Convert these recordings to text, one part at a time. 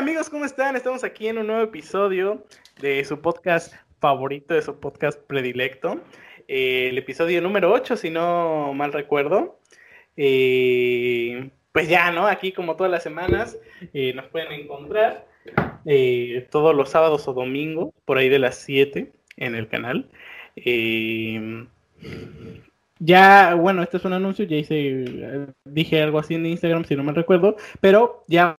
amigos? ¿Cómo están? Estamos aquí en un nuevo episodio de su podcast favorito, de su podcast predilecto. Eh, el episodio número 8, si no mal recuerdo. Eh, pues ya, ¿no? Aquí como todas las semanas eh, nos pueden encontrar todos los sábados o domingos, por ahí de las 7 en el canal. Ya, bueno, este es un anuncio, ya hice, dije algo así en Instagram, si no me recuerdo, pero ya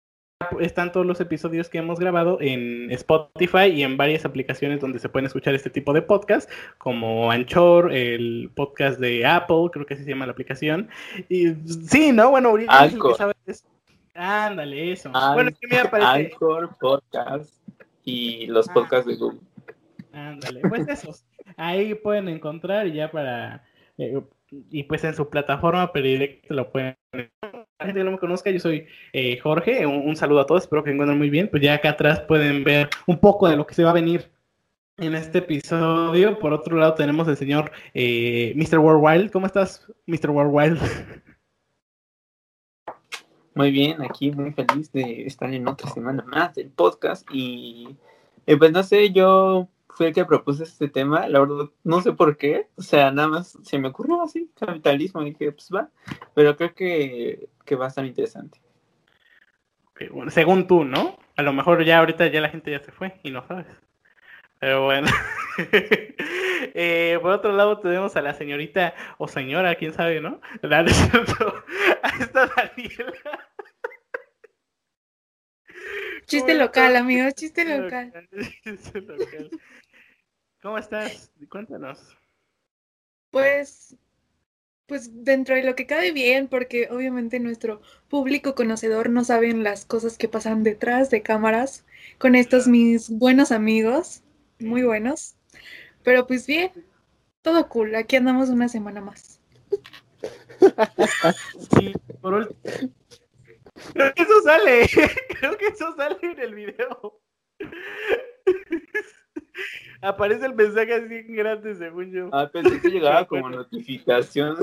están todos los episodios que hemos grabado en Spotify y en varias aplicaciones donde se pueden escuchar este tipo de podcast, como Anchor, el podcast de Apple, creo que así se llama la aplicación. Y sí, ¿no? Bueno, Anchor. Ándale, eso. bueno, es que me aparece. Anchor, podcast y los ah. podcasts de Google. Ándale, pues esos. Ahí pueden encontrar ya para eh, y pues en su plataforma predilecta lo pueden la gente que no me conozca, yo soy eh, Jorge, un, saludo a todos, espero que encuentren muy bien, pues ya acá atrás pueden ver un poco de lo que se va a venir en este episodio. Por otro lado tenemos el señor eh, Mr. Worldwide, ¿cómo estás, Mr. Worldwide? Muy bien, aquí muy feliz de estar en otra semana más del podcast y pues no sé, yo fui el que propuse este tema, la verdad, no sé por qué, o sea, nada más se me ocurrió así, capitalismo, dije, pues va, pero creo que, que va a estar interesante. bueno, según tú, ¿no? A lo mejor ya ahorita ya la gente ya se fue y no sabes. Pero bueno. eh, por otro lado tenemos a la señorita o señora, quién sabe, ¿no? La a esta Daniela. Chiste local, amigos, chiste local. Chiste local. ¿Cómo estás? Cuéntanos. Pues, pues dentro de lo que cabe bien, porque obviamente nuestro público conocedor no saben las cosas que pasan detrás de cámaras con estos mis buenos amigos, muy buenos. Pero pues bien, todo cool, aquí andamos una semana más. Sí, por último. Creo que eso sale, creo que eso sale en el video. Aparece el mensaje así en grande, según yo. Ah, pensé que llegaba como notificación.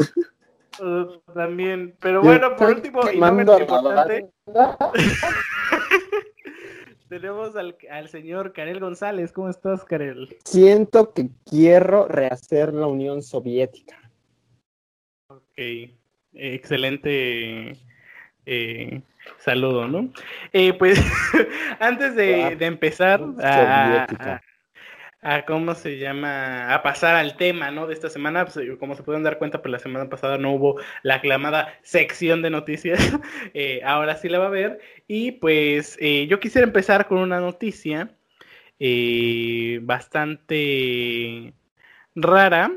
Uh, también, pero bueno, por último, y no menos importante, tenemos al, al, señor Karel González. ¿Cómo estás, Karel? Siento que quiero rehacer la Unión Soviética. Ok, excelente eh, saludo, ¿no? Eh, pues antes de, de empezar a, a cómo se llama, a pasar al tema, ¿no? De esta semana, pues, eh, como se pueden dar cuenta, pues la semana pasada no hubo la aclamada sección de noticias, eh, ahora sí la va a haber, y pues eh, yo quisiera empezar con una noticia bastante rara.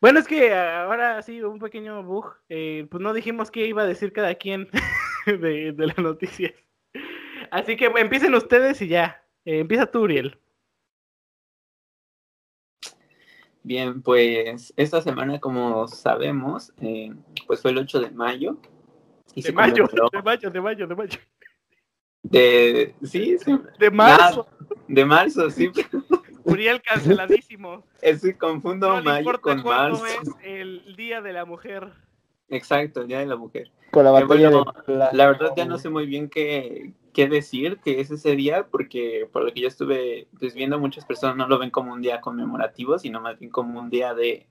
Bueno, es que ahora sí, un pequeño bug, pues no dijimos qué iba a decir cada quien de, de las noticias. Así que empiecen ustedes y ya, empieza tú, Uriel. Bien, pues esta semana, como sabemos, eh, pues fue el 8 de mayo. de, mayo de mayo, de mayo, de mayo, de sí, sí. De marzo. de marzo, sí. Uriel canceladísimo. Es que confundo mayo con marzo. es el Día de la Mujer. Exacto, el Día de la Mujer. Con la batalla La verdad ya no sé muy bien qué, qué decir que es ese día, porque por lo que yo estuve pues, viendo, muchas personas no lo ven como un día conmemorativo, sino más bien como un día de...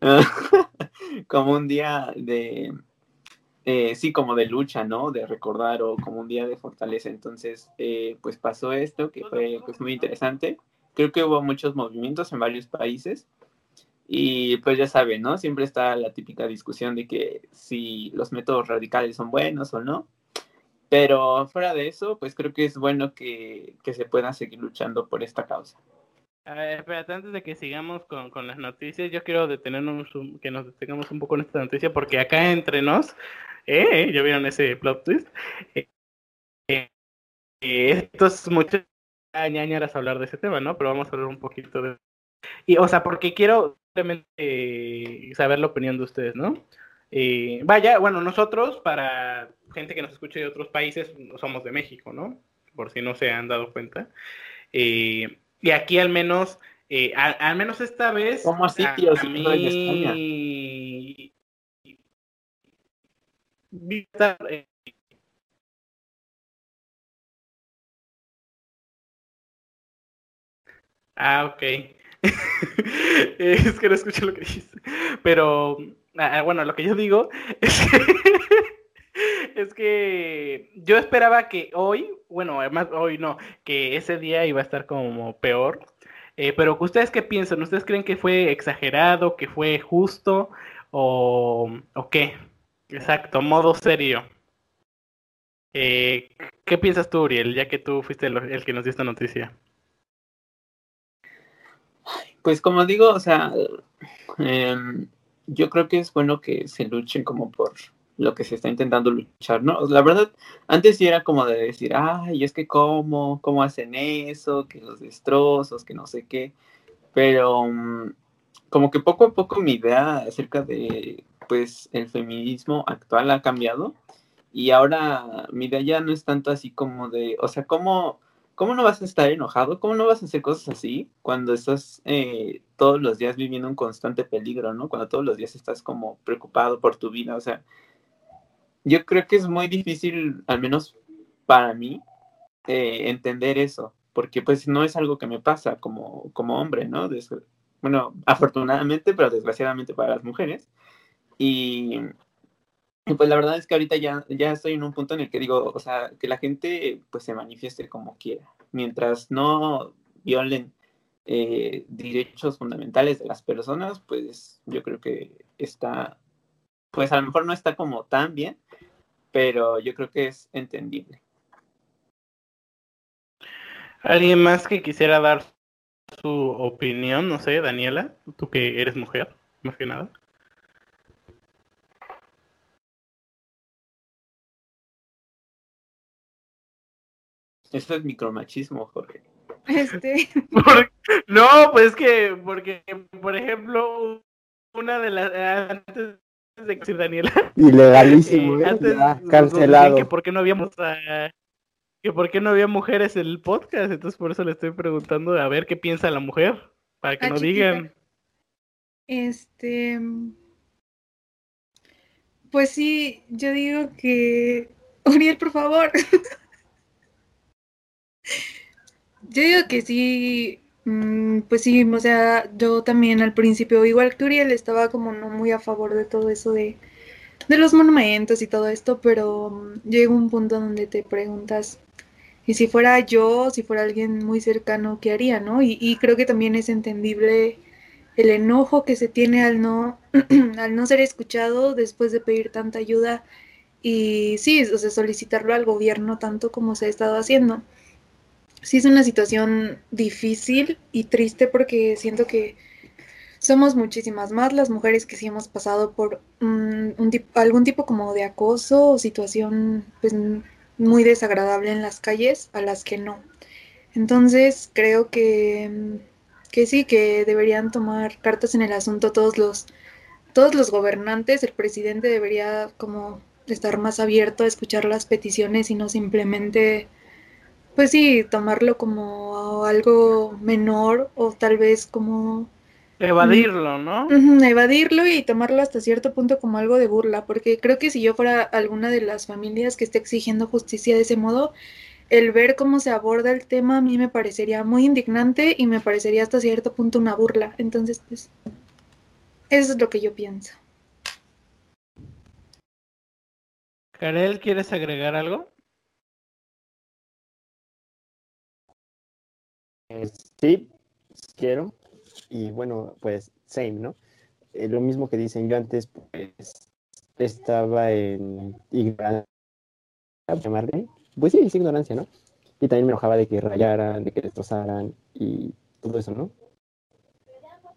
como un día de... Eh, sí, como de lucha, ¿no? De recordar o como un día de fortaleza. Entonces, eh, pues pasó esto, que fue pues, muy interesante. Creo que hubo muchos movimientos en varios países. Y pues ya saben, ¿no? Siempre está la típica discusión de que si los métodos radicales son buenos o no. Pero fuera de eso, pues creo que es bueno que, se pueda seguir luchando por esta causa. A ver, espérate, antes de que sigamos con, las noticias, yo quiero detenernos, que nos detengamos un poco en esta noticia, porque acá entre nos, ¿eh? ¿Ya vieron ese plot twist? Eh, eh, esto es mucho ñañaras hablar de ese tema, ¿no? Pero vamos a hablar un poquito de... Y, o sea, porque quiero eh, saber la opinión de ustedes, ¿no? Eh, vaya, bueno, nosotros, para gente que nos escuche de otros países, somos de México, ¿no? Por si no se han dado cuenta. Eh, y aquí al menos, eh, al, menos esta vez... Como sitios a, mí... en España. Eh, ah, ok. es que no escuché lo que dijiste. Pero ah, ah, bueno, lo que yo digo es que, es que yo esperaba que hoy, bueno, además hoy no, que ese día iba a estar como peor. Eh, pero ¿ustedes qué piensan? ¿Ustedes creen que fue exagerado, que fue justo o, o qué? Exacto, modo serio. Eh, ¿Qué piensas tú, Uriel, ya que tú fuiste el, que nos dio esta noticia? Pues como digo, o sea, eh, yo creo que es bueno que se luchen como por lo que se está intentando luchar, ¿no? La verdad, antes sí era como de decir, ay, es que cómo, cómo hacen eso, que los destrozos, que no sé qué, pero um, como que poco a poco mi idea acerca de, pues, el feminismo actual ha cambiado y ahora mi idea ya no es tanto así como de, o sea, ¿cómo, cómo no vas a estar enojado? ¿Cómo no vas a hacer cosas así cuando estás eh, todos los días viviendo un constante peligro, ¿no? Cuando todos los días estás como preocupado por tu vida, o sea, yo creo que es muy difícil, al menos para mí, eh, entender eso, porque pues no es algo que me pasa como, como hombre, ¿no? Des bueno, afortunadamente, pero desgraciadamente para las mujeres. Y, pues la verdad es que ahorita ya, ya estoy en un punto en el que digo, o sea, que la gente pues se manifieste como quiera, mientras no violen eh, derechos fundamentales de las personas, pues yo creo que está, pues a lo mejor no está como tan bien, pero yo creo que es entendible. ¿Alguien más que quisiera dar su opinión? No sé, Daniela, tú que eres mujer, más que nada. Eso es micromachismo, Jorge. Este. Por, no, pues que, porque, por ejemplo, una de las. Antes de decir Daniela. Ilegalísimo, eh, ¿eh? antes Ya, cancelado. Que por qué no habíamos. ah, que por qué no había mujeres en el podcast. Entonces, por eso le estoy preguntando a ver qué piensa la mujer. Para que Ah, no chiquita. digan. Este. Pues sí, yo digo que. Uriel, por favor. Yo digo que sí. mm, Pues sí, o sea, yo también al principio, igual que Uriel, estaba como no muy a favor de todo eso de, de los monumentos y todo esto, pero llega un punto donde te preguntas, y si fuera yo, si fuera alguien muy cercano, ¿qué haría, no? Y, y creo que también es entendible el enojo que se tiene al no, al no ser escuchado después de pedir tanta ayuda y sí, o sea, solicitarlo al gobierno tanto como se ha estado haciendo. Sí es una situación difícil y triste porque siento que somos muchísimas más las mujeres que sí hemos pasado por mm, un tip- algún tipo como de acoso o situación pues muy desagradable en las calles a las que no. Entonces creo que, mm, que sí, que deberían tomar cartas en el asunto todos los, todos los gobernantes. El presidente debería como estar más abierto a escuchar las peticiones y no simplemente, pues sí, tomarlo como algo menor o tal vez como Evadirlo, ¿no? Evadirlo y tomarlo hasta cierto punto como algo de burla, porque creo que si yo fuera alguna de las familias que esté exigiendo justicia de ese modo, el ver cómo se aborda el tema a mí me parecería muy indignante y me parecería hasta cierto punto una burla. Entonces, pues, eso es lo que yo pienso. Karel, ¿quieres agregar algo? Sí, quiero. Y bueno, pues, same, ¿no? Eh, lo mismo que dicen yo antes, pues, estaba en ignorancia. Pues sí, es ignorancia, ¿no? Y también me enojaba de que rayaran, de que destrozaran y todo eso, ¿no?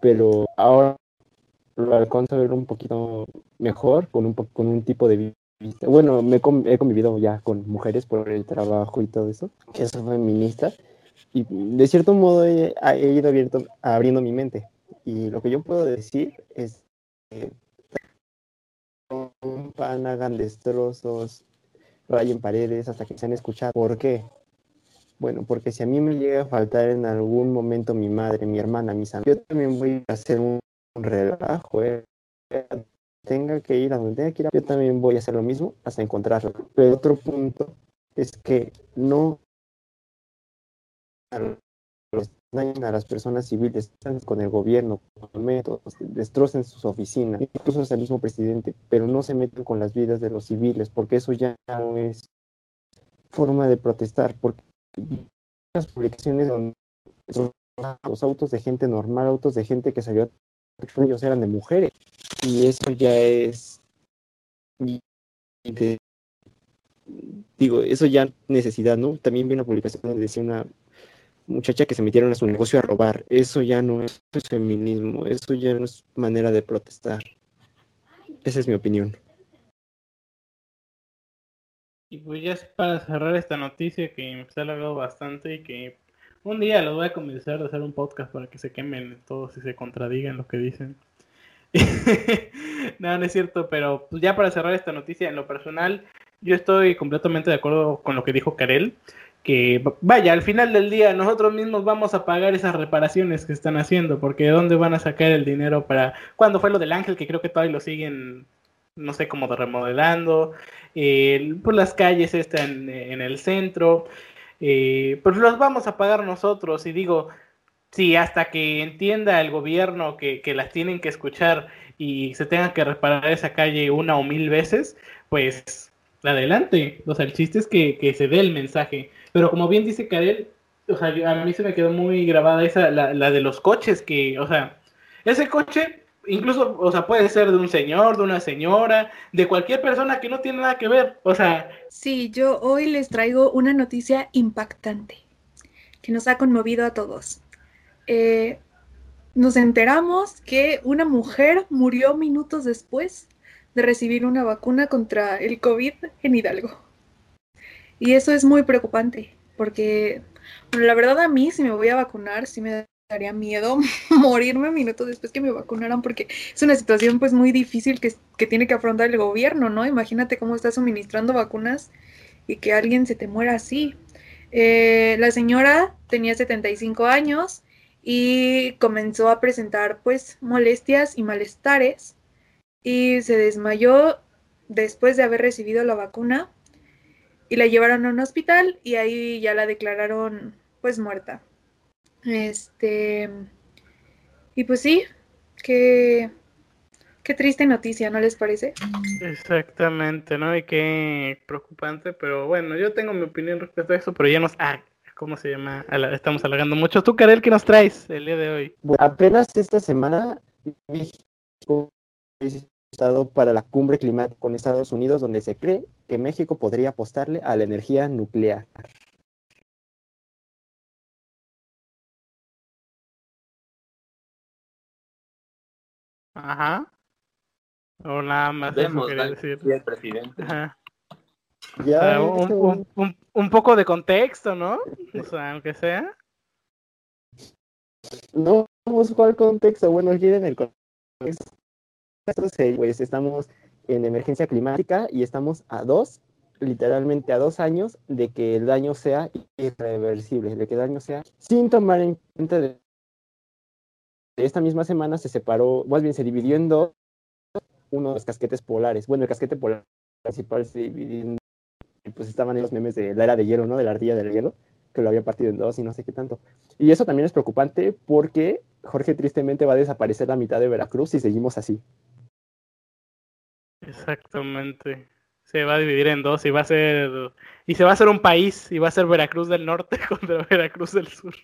Pero ahora lo alcanzo a ver un poquito mejor, con un, con un tipo de vista. Bueno, me he convivido ya con mujeres por el trabajo y todo eso, que son feministas. Y de cierto modo he, ido abierto, abriendo mi mente. Y lo que yo puedo decir es que rompan, hagan destrozos, rayen paredes hasta que sean escuchados. ¿Por qué? Bueno, porque si a mí me llega a faltar en algún momento mi madre, mi hermana, mis amigos, yo también voy a hacer un, un relajo, ¿eh? Tenga que ir a donde tenga que ir, yo también voy a hacer lo mismo hasta encontrarlo. Pero otro punto es que no a las personas civiles, con el gobierno, con métodos, destrocen sus oficinas, incluso es el mismo presidente, pero no se meten con las vidas de los civiles, porque eso ya no es forma de protestar, porque las publicaciones donde los autos de gente normal, autos de gente que salió, ellos eran de mujeres, y eso ya es, digo, eso ya necesidad, ¿no? También vi una publicación donde decía una muchacha que se metieron a su negocio a robar. Eso ya no es feminismo, eso ya no es manera de protestar. Esa es mi opinión. Y pues ya para cerrar esta noticia que se ha alargado bastante y que un día los voy a convencer de hacer un podcast para que se quemen todos y se contradigan lo que dicen. no, no es cierto, pero pues ya para cerrar esta noticia, en lo personal, yo estoy completamente de acuerdo con lo que dijo Karel que vaya, al final del día nosotros mismos vamos a pagar esas reparaciones que están haciendo, porque ¿de dónde van a sacar el dinero para... ¿Cuándo fue lo del ángel? Que creo que todavía lo siguen, no sé, cómo de remodelando, eh, pues las calles están en, el centro, eh, pues los vamos a pagar nosotros y digo, si hasta que entienda el gobierno que, que las tienen que escuchar y se tenga que reparar esa calle una o mil veces, pues adelante. O sea, el chiste es que, que se dé el mensaje. Pero como bien dice Karel, o sea, a mí se me quedó muy grabada esa, la, la de los coches, que, o sea, ese coche incluso, o sea, puede ser de un señor, de una señora, de cualquier persona que no tiene nada que ver, o sea. Sí, yo hoy les traigo una noticia impactante que nos ha conmovido a todos. Eh, nos enteramos que una mujer murió minutos después de recibir una vacuna contra el COVID en Hidalgo. Y eso es muy preocupante, porque bueno, la verdad a mí si me voy a vacunar, sí me daría miedo morirme minutos después que me vacunaran, porque es una situación pues muy difícil que, que tiene que afrontar el gobierno, ¿no? Imagínate cómo está suministrando vacunas y que alguien se te muera así. Eh, la señora tenía 75 años y comenzó a presentar pues molestias y malestares y se desmayó después de haber recibido la vacuna y la llevaron a un hospital y ahí ya la declararon pues muerta. Este y pues sí, qué qué triste noticia, ¿no les parece? Exactamente, ¿no? Y qué preocupante, pero bueno, yo tengo mi opinión respecto a eso, pero ya nos ah, ¿cómo se llama? Estamos alargando mucho. ¿Tú, Karel, qué nos traes el día de hoy? apenas esta semana estado para la cumbre climática con Estados Unidos, donde se cree que México podría apostarle a la energía nuclear. Ajá. O nada más eso quería decir. El presidente. Ajá. Ya, un, un, un, un, poco de contexto, ¿no? O sea, aunque sea. No, ¿cuál contexto? Bueno, quieren el contexto pues estamos en emergencia climática y estamos a dos, literalmente a dos años de que el daño sea irreversible, de que el daño sea sin tomar en cuenta de esta misma semana se separó, más bien se dividió en dos, uno de los casquetes polares. Bueno, el casquete polar principal se dividió en pues estaban en los memes de la era de hielo, ¿no? De la ardilla del hielo, que lo había partido en dos y no sé qué tanto. Y eso también es preocupante porque Jorge tristemente va a desaparecer la mitad de Veracruz si seguimos así. Exactamente. Se va a dividir en dos y va a ser y se va a hacer un país y va a ser Veracruz del Norte contra Veracruz del Sur.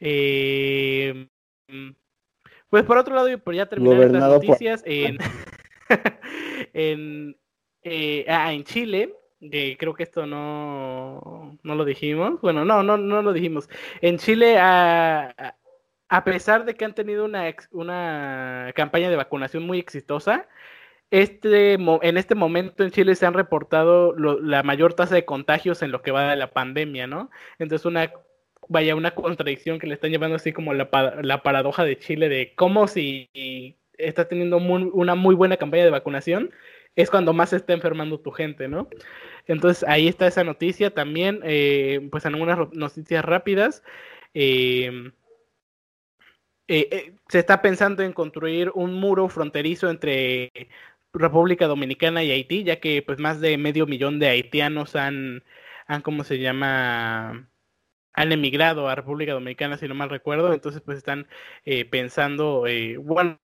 Eh, pues por otro lado, y por ya terminar las noticias, en, en, eh, ah, en Chile, creo que esto no, no lo dijimos, bueno, no, no, no lo dijimos. En Chile, a, a pesar de que han tenido una, una campaña de vacunación muy exitosa, este, en este momento en Chile se han reportado la mayor tasa de contagios en lo que va de la pandemia, ¿no? Entonces, una, vaya, una contradicción que le están llevando así como la, la paradoja de Chile de cómo si está teniendo una muy buena campaña de vacunación, es cuando más se está enfermando tu gente, ¿no? Entonces, ahí está esa noticia también, eh, pues en algunas noticias rápidas. Eh, eh, se está pensando en construir un muro fronterizo entre República Dominicana y Haití, ya que pues más de medio millón de haitianos han, han ¿cómo se llama? han emigrado a República Dominicana, si no mal recuerdo, entonces pues están eh, pensando, eh, bueno,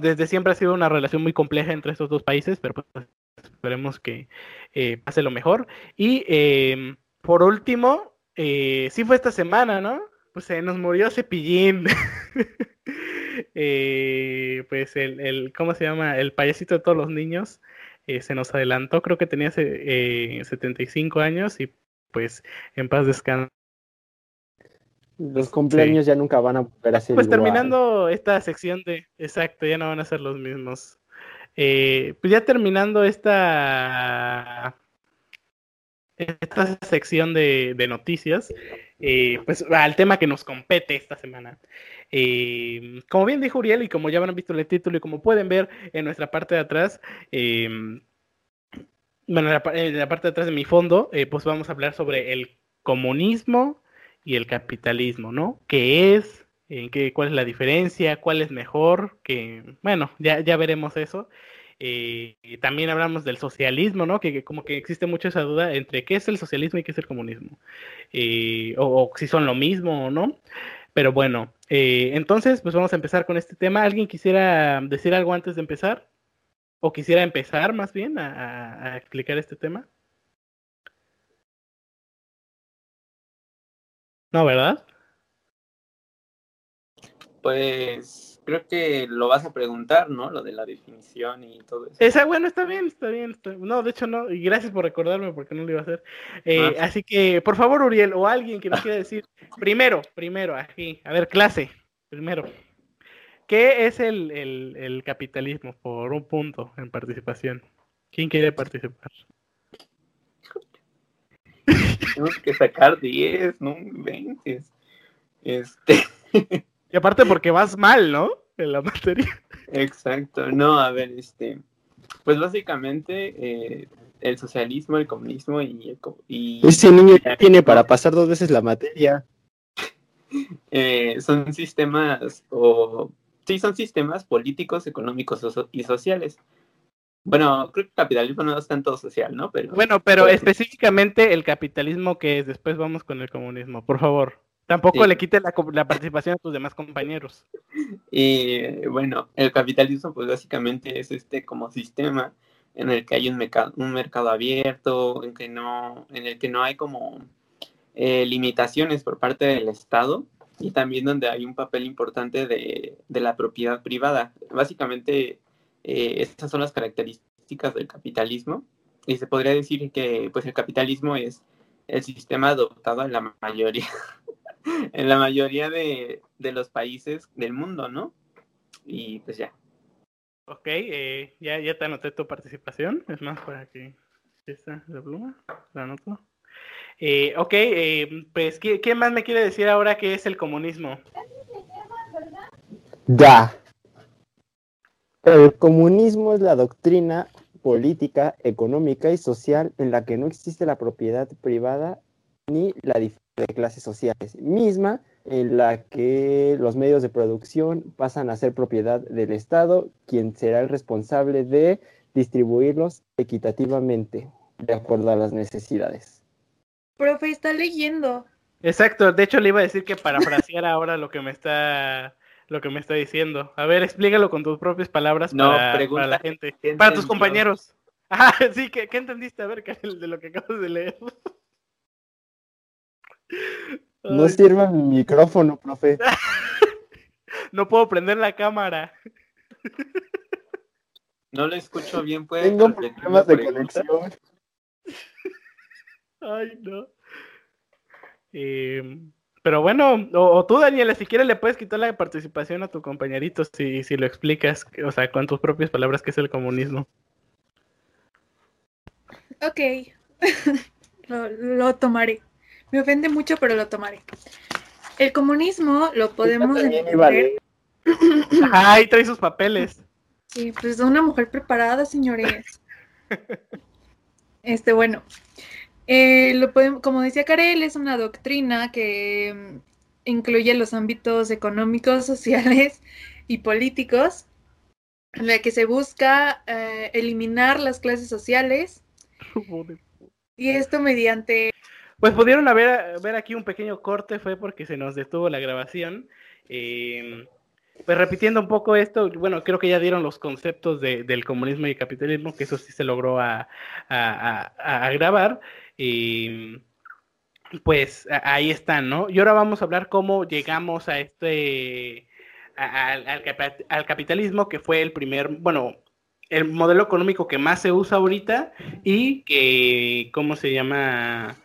desde siempre ha sido una relación muy compleja entre estos dos países, pero pues esperemos que eh, pase lo mejor. Y em, por último, sí fue esta semana, ¿no? Pues se nos murió Cepillín. pues el, el, ¿cómo se llama? El payasito de todos los niños. se nos adelantó, creo que tenía 75 años y pues en paz descanse los cumpleaños ya nunca van a volver a ser Pues terminando esta sección de... Exacto, ya no van a ser los mismos. Eh, pues ya terminando esta... Esta sección de, noticias, eh, pues al tema que nos compete esta semana. Eh, como bien dijo Uriel y como ya habrán visto el título y como pueden ver en nuestra parte de atrás, bueno, en la, parte de atrás de mi fondo, pues vamos a hablar sobre el comunismo, y el capitalismo, ¿no? ¿Qué es? ¿En qué, ¿Cuál es la diferencia? ¿Cuál es mejor? Que, bueno, ya, ya veremos eso. Eh, también hablamos del socialismo, ¿no? Que, como que existe mucho esa duda entre qué es el socialismo y qué es el comunismo. Eh, o, si son lo mismo o no. Pero bueno, eh, entonces, pues vamos a empezar con este tema. ¿Alguien quisiera decir algo antes de empezar? ¿O quisiera empezar más bien a explicar este tema? No, ¿verdad? Pues creo que lo vas a preguntar, ¿no? Lo de la definición y todo eso. Esa, bueno, está bien, está bien. No, de hecho no, y gracias por recordarme porque no lo iba a hacer. Eh, ah. Así que, por favor, Uriel, o alguien que nos quiera decir, primero, primero, aquí, a ver, clase, primero. ¿Qué es el, el, el capitalismo por un punto en participación? ¿Quién quiere participar? Tenemos que sacar 10, no 20. Este. Y aparte porque vas mal, ¿no? En la materia. Exacto. No, a ver, este. Pues básicamente eh, el socialismo, el comunismo y, y ese niño ya tiene para pasar dos veces la materia. Eh, son sistemas o sí son sistemas políticos, económicos y sociales bueno, creo que el capitalismo no es tanto social, ¿no? Pero, bueno, pero específicamente el capitalismo que es, después vamos con el comunismo, por favor. Tampoco le quite la, participación a tus demás compañeros. Y bueno, el capitalismo pues básicamente es este como sistema en el que hay un mercado, un mercado abierto, en, que no, en el que no hay como eh, limitaciones por parte del Estado y también donde hay un papel importante de, de la propiedad privada. Básicamente eh, estas son las características del capitalismo y se podría decir que pues el capitalismo es el sistema adoptado en la mayoría en la mayoría de, los países del mundo, ¿no? Y pues ya. Ok, eh, ya, ya te anoté tu participación. Es más, para que esta la pluma, la anoto. Eh, ok, eh, pues, ¿qué, ¿qué, más me quiere decir ahora que es el comunismo? Ya. El comunismo es la doctrina política, económica y social en la que no existe la propiedad privada ni la diferencia de clases sociales, misma en la que los medios de producción pasan a ser propiedad del Estado, quien será el responsable de distribuirlos equitativamente, de acuerdo a las necesidades. Profe, está leyendo. Exacto, de hecho le iba a decir que parafrasear ahora lo que me está lo que me está diciendo. A ver, explícalo con tus propias palabras para, la gente, para tus compañeros. Ah, sí, ¿qué, entendiste? A ver, de lo que acabas de leer. No sirva mi micrófono, profe. no puedo prender la cámara. No lo escucho bien, pues. Tengo problemas de conexión. Ay, no. Eh, pero bueno, o, tú, Daniela, si quieres le puedes quitar la participación a tu compañerito si, si lo explicas, o sea, con tus propias palabras, qué es el comunismo. Ok, lo, tomaré. Me ofende mucho, pero lo tomaré. El comunismo lo podemos entender... Ay, trae sus papeles. Sí, pues es una mujer preparada, señores. Este, bueno, eh, lo podemos, como decía Karel, es una doctrina que mm, incluye los ámbitos económicos, sociales y políticos, en la que se busca eh, eliminar las clases sociales. y esto mediante... pues pudieron haber, ver aquí un pequeño corte, fue porque se nos detuvo la grabación. Eh, pues repitiendo un poco esto, bueno, creo que ya dieron los conceptos de, del comunismo y capitalismo, que eso sí se logró a, a, a, grabar. Y pues ahí están, ¿no? Y ahora vamos a hablar cómo llegamos a este, al, al, capitalismo, que fue el primer, bueno, el modelo económico que más se usa ahorita y que, ¿cómo se llama?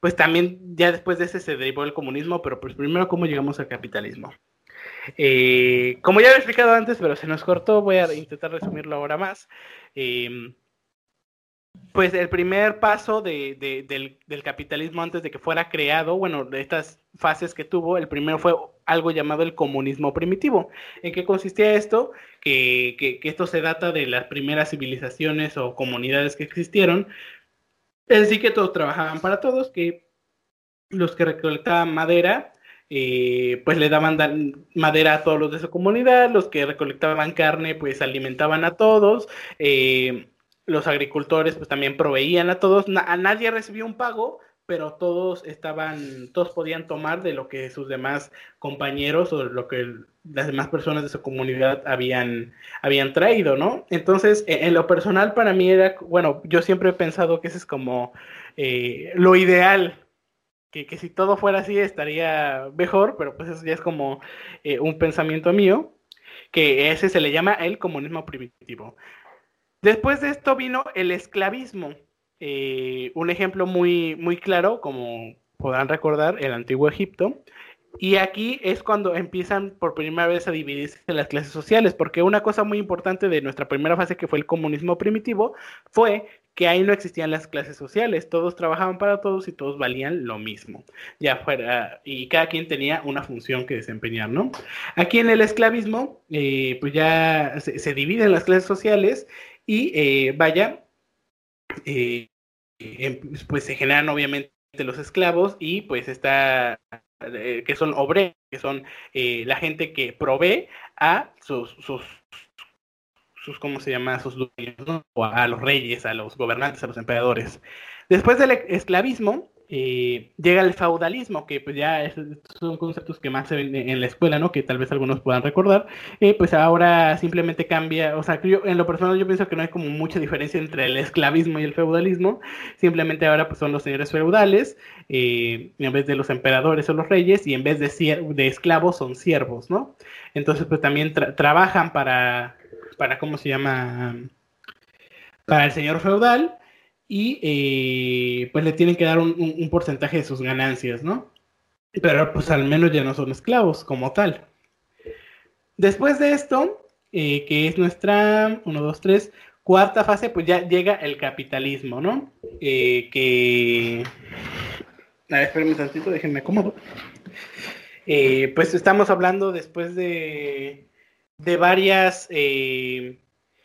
Pues también ya después de ese se derivó el comunismo, pero pues primero cómo llegamos al capitalismo. Eh, como ya he explicado antes, pero se nos cortó, voy a intentar resumirlo ahora más. Eh, pues el primer paso de, del, capitalismo antes de que fuera creado, bueno, de estas fases que tuvo, el primero fue algo llamado el comunismo primitivo. ¿En qué consistía esto? Que, que esto se data de las primeras civilizaciones o comunidades que existieron. Es decir, que todos trabajaban para todos, que los que recolectaban madera eh, pues le daban madera a todos los de su comunidad, los que recolectaban carne, pues alimentaban a todos, eh, los agricultores pues también proveían a todos, a nadie recibió un pago, pero todos estaban, todos podían tomar de lo que sus demás compañeros o lo que las demás personas de su comunidad habían, habían traído, ¿no? Entonces, e, en, lo personal para mí era, bueno, yo siempre he pensado que ese es como eh, lo ideal que, que, si todo fuera así estaría mejor, pero pues eso ya es como eh, un pensamiento mío, que ese se le llama el comunismo primitivo. Después de esto vino el esclavismo. Eh, un ejemplo muy, muy claro, como podrán recordar, el antiguo Egipto. Y aquí es cuando empiezan por primera vez a dividirse las clases sociales, porque una cosa muy importante de nuestra primera fase, que fue el comunismo primitivo, fue que ahí no existían las clases sociales, todos trabajaban para todos y todos valían lo mismo, ya fuera, y cada quien tenía una función que desempeñar, ¿no? Aquí en el esclavismo, eh, pues ya se, dividen las clases sociales y eh, vaya, eh, em, pues se generan obviamente los esclavos y pues está que son obreros, que son la gente que provee a sus, sus sus, ¿cómo se llama? sus dueños, ¿no? o a, los reyes, a los gobernantes, a los emperadores. Después del esclavismo, eh, llega el feudalismo, que pues ya son conceptos que más se ven en la escuela, ¿no? Que tal vez algunos puedan recordar. Eh, pues ahora simplemente cambia, o sea, yo, en lo personal yo pienso que no hay como mucha diferencia entre el esclavismo y el feudalismo. Simplemente ahora pues son los señores feudales, eh, en vez de los emperadores o los reyes, y en vez de, de esclavos son siervos, ¿no? Entonces pues también trabajan para para, ¿cómo se llama? Para el señor feudal y eh, pues le tienen que dar un, porcentaje de sus ganancias, ¿no? Pero pues al menos ya no son esclavos como tal. Después de esto, eh, que es nuestra, 1, 2, 3, cuarta fase, pues ya llega el capitalismo, ¿no? Eh, que... A ver, espérenme un tantito, déjenme cómodo. pues estamos hablando después de de varias,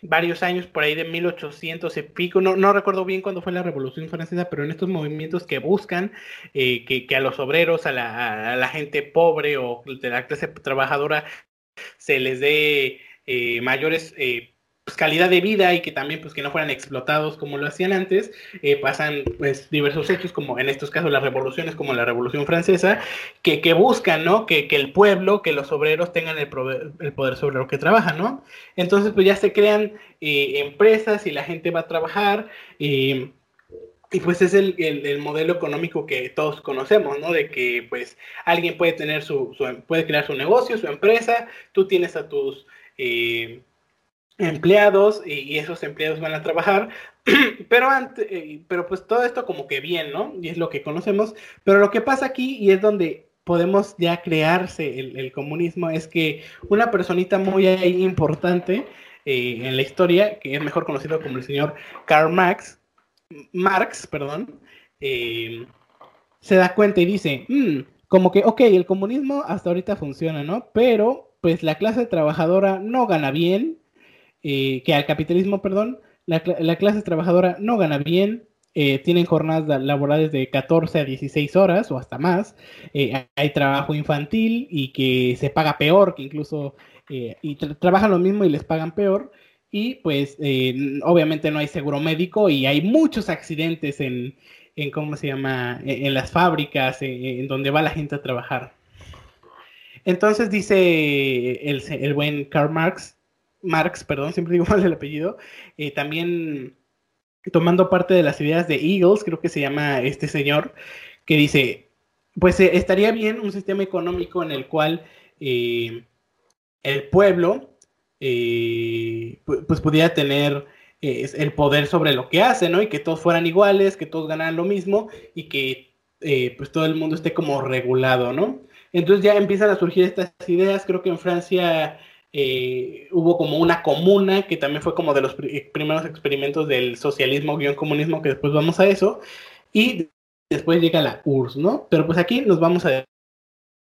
varios años, por ahí de 1800 y pico, no, no recuerdo bien cuándo fue la Revolución Francesa, pero en estos movimientos que buscan eh, que, a los obreros, a la, a la, gente pobre o de la clase trabajadora se les dé eh, mayores pues, calidad de vida y que también pues que no fueran explotados como lo hacían antes, eh, pasan pues diversos hechos como en estos casos las revoluciones como la Revolución Francesa, que, que buscan, ¿no? Que, que, el pueblo, que los obreros tengan el, el, poder sobre lo que trabajan, ¿no? Entonces pues ya se crean eh, empresas y la gente va a trabajar. Eh, y pues es el, el, el, modelo económico que todos conocemos, ¿no? De que pues alguien puede tener su, su puede crear su negocio, su empresa, tú tienes a tus eh, empleados y, esos empleados van a trabajar, pero, eh, pero pues todo esto como que bien, ¿no? Y es lo que conocemos, pero lo que pasa aquí y es donde podemos ya crearse el, comunismo es que una personita muy importante eh, en la historia, que es mejor conocido como el señor Karl Marx, Marx, perdón, eh, se da cuenta y dice, mm, como que, ok, el comunismo hasta ahorita funciona, ¿no? Pero pues la clase trabajadora no gana bien, eh, que al capitalismo, perdón, la, clase trabajadora no gana bien, eh, tienen jornadas laborales de 14 a 16 horas o hasta más, eh, hay trabajo infantil y que se paga peor, que incluso, trabajan lo mismo y les pagan peor, y pues obviamente no hay seguro médico y hay muchos accidentes en, en cómo se llama, en, las fábricas, en, donde va la gente a trabajar. Entonces dice el, el buen Karl Marx, Marx, perdón, siempre digo mal el apellido, eh, también tomando parte de las ideas de Eagles, creo que se llama este señor, que dice, pues eh, estaría bien un sistema económico en el cual eh, el pueblo pues pudiera tener el poder sobre lo que hace, ¿no? Y que todos fueran iguales, que todos ganaran lo mismo y que pues todo el mundo esté como regulado, ¿no? Entonces ya empiezan a surgir estas ideas, creo que en Francia eh, hubo como una comuna que también fue como de los primeros experimentos del socialismo guion comunismo, que después vamos a eso, y después llega la URSS, ¿no? Pero pues aquí nos vamos a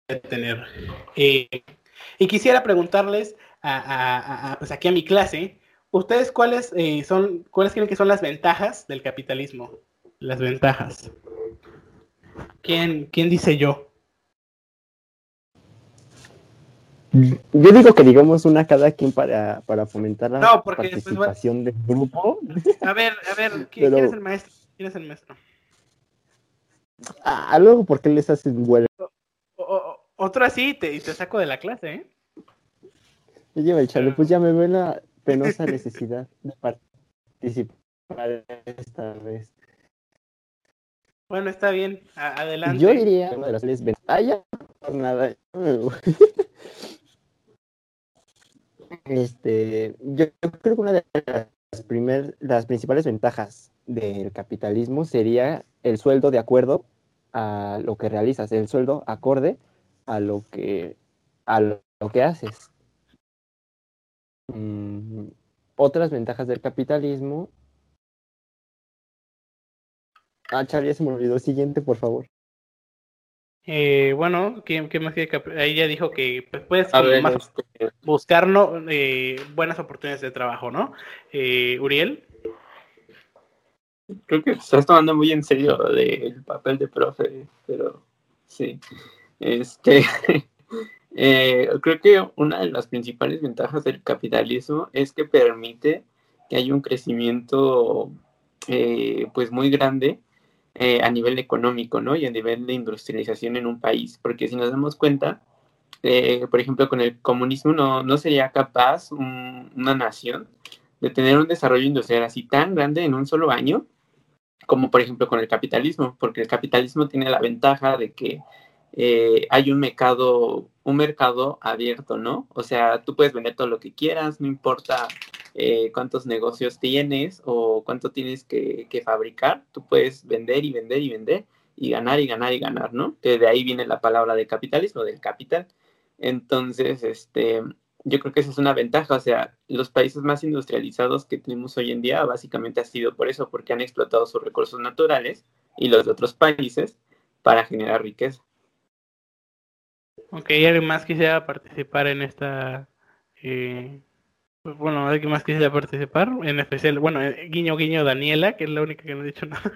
detener. Eh, y quisiera preguntarles a, pues aquí a mi clase, ¿ustedes cuáles eh, son, cuáles creen que son las ventajas del capitalismo? Las ventajas. ¿Quién, quién dice yo? Yo digo que digamos una cada quien para, para fomentar la participación del grupo. A ver, a ver, ¿quién, es el maestro? ¿Quién es el maestro? Ah, luego, ¿por qué les haces vuelo? otro así y te saco de la clase, ¿eh? Lleva el chale, pues ya me ve la penosa necesidad de participar esta vez. Bueno, está bien, adelante. Yo diría una de las ah, nada. Este, yo, creo que una de las, primer, las principales ventajas del capitalismo sería el sueldo de acuerdo a lo que realizas, el sueldo acorde a lo que, a lo que haces. Mm, otras ventajas del capitalismo. Ah, Charlie, se me olvidó. Siguiente, por favor. Eh, bueno, ¿qué, qué más Ahí ya dijo que pues, puedes este, buscar eh, buenas oportunidades de trabajo, ¿no? Eh, Uriel. Creo que estás tomando muy en serio el papel de profe, pero sí. Este, creo que una de las principales ventajas del capitalismo es que permite que haya un crecimiento pues muy grande eh, a nivel económico, ¿no? Y a nivel de industrialización en un país, porque si nos damos cuenta, eh, por ejemplo, con el comunismo no, no sería capaz una nación de tener un desarrollo industrial así tan grande en un solo año, como por ejemplo con el capitalismo, porque el capitalismo tiene la ventaja de que eh, hay un mercado, un mercado abierto, ¿no? O sea, tú puedes vender todo lo que quieras, no importa eh, cuántos negocios tienes o cuánto tienes que, fabricar, tú puedes vender y vender y vender y ganar y ganar y ganar, ¿no? Que de ahí viene la palabra de capitalismo, del capital. Entonces, este, yo creo que esa es una ventaja, o sea, los países más industrializados que tenemos hoy en día básicamente ha sido por eso, porque han explotado sus recursos naturales y los de otros países para generar riqueza. Ok, ¿alguien más quisiera participar en esta eh, pues bueno, ¿alguien más quisiera participar? En especial, bueno, eh, guiño guiño Daniela, que es la única que no ha dicho nada.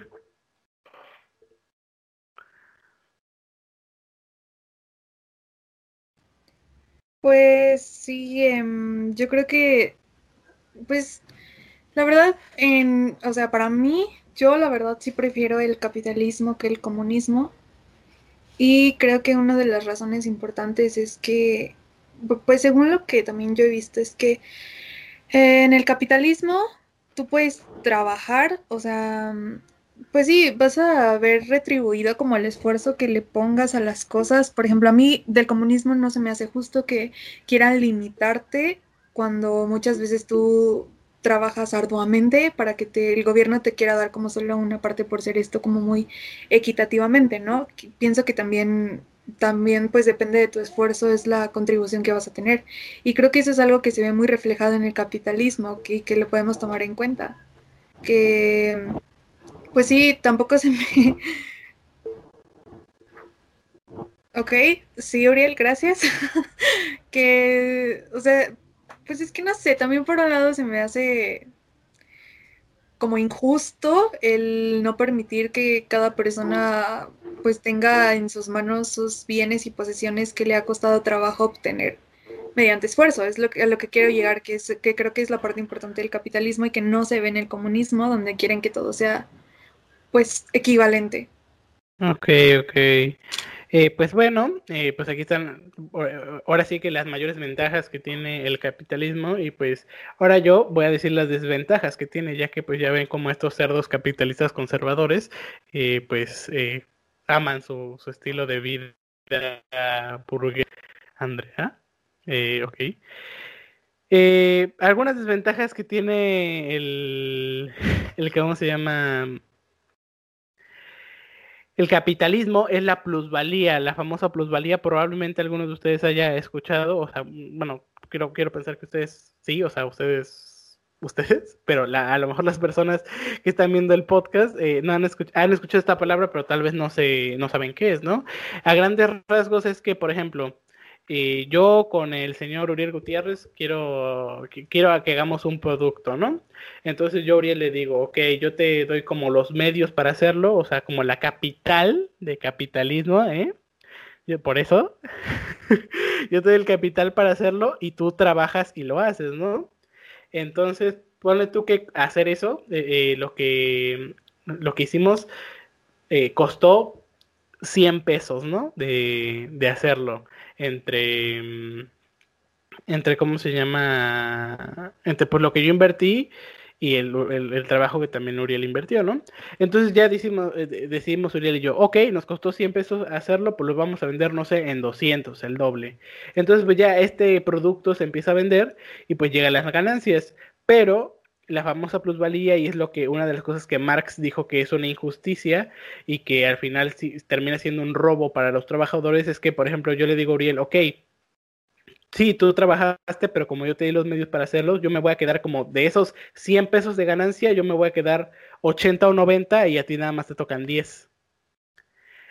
Pues sí, em, yo creo que, pues, la verdad, en, o sea, para mí, yo la verdad sí prefiero el capitalismo que el comunismo. Y creo que una de las razones importantes es que, pues según lo que también yo he visto, es que en el capitalismo, tú puedes trabajar, o sea, pues sí, vas a ver retribuido como el esfuerzo que le pongas a las cosas. Por ejemplo, a mí del comunismo no se me hace justo que quieran limitarte cuando muchas veces tú trabajas arduamente para que te, el gobierno te quiera dar como solo una parte por ser esto como muy equitativamente, ¿no? Pienso que también también pues depende de tu esfuerzo, es la contribución que vas a tener. Y creo que eso es algo que se ve muy reflejado en el capitalismo y que, lo podemos tomar en cuenta. Que pues sí, tampoco se me... ok, sí, Uriel, gracias. que, o sea, pues es que no sé, también por un lado se me hace como injusto el no permitir que cada persona pues tenga en sus manos sus bienes y posesiones que le ha costado trabajo obtener mediante esfuerzo. Es lo que, a lo que quiero llegar, que, es, que creo que es la parte importante del capitalismo y que no se ve en el comunismo, donde quieren que todo sea pues equivalente. Ok, ok. Eh, pues bueno, eh, pues aquí están ahora sí que las mayores ventajas que tiene el capitalismo y pues ahora yo voy a decir las desventajas que tiene, ya que pues ya ven como estos cerdos capitalistas conservadores eh, pues aman su, su, estilo de vida burgués. Andrea, ok. algunas desventajas que tiene el, el ¿cómo se llama? El capitalismo es la plusvalía, la famosa plusvalía. Probablemente algunos de ustedes haya escuchado, o sea, bueno, quiero, quiero pensar que ustedes sí, o sea, ustedes, ustedes, pero a lo mejor las personas que están viendo el podcast eh, no han, han escuchado esta palabra, pero tal vez no, se, no saben qué es, ¿no? A grandes rasgos es que, por ejemplo, eh, yo con el señor Uriel Gutiérrez quiero, quiero que hagamos un producto, ¿no? Entonces yo a Uriel le digo, ok, yo te doy como los medios para hacerlo, o sea, como la capital de capitalismo, ¿eh? por eso, yo te doy el capital para hacerlo y tú trabajas y lo haces, ¿no? Entonces, ponle tú que hacer eso, eh, eh, lo, que, lo que hicimos costó 100 pesos, ¿no? De, de hacerlo entre, mm, entre, ¿cómo se llama? Entre pues lo que yo invertí y el, el, trabajo que también Uriel invirtió, ¿no? Entonces ya decimos, eh, decidimos Uriel y yo, ok, nos costó 100 pesos hacerlo, pues lo vamos a vender, no sé, en 200, el doble. Entonces pues ya este producto se empieza a vender y pues llegan las ganancias, pero la famosa plusvalía y es lo que una de las cosas que Marx dijo que es una injusticia y que al final termina siendo un robo para los trabajadores es que, por ejemplo, yo le digo a Uriel, ok, sí, tú trabajaste, pero como yo te di los medios para hacerlo, yo me voy a quedar como de esos 100 pesos de ganancia, yo me voy a quedar 80 o 90 y a ti nada más te tocan 10.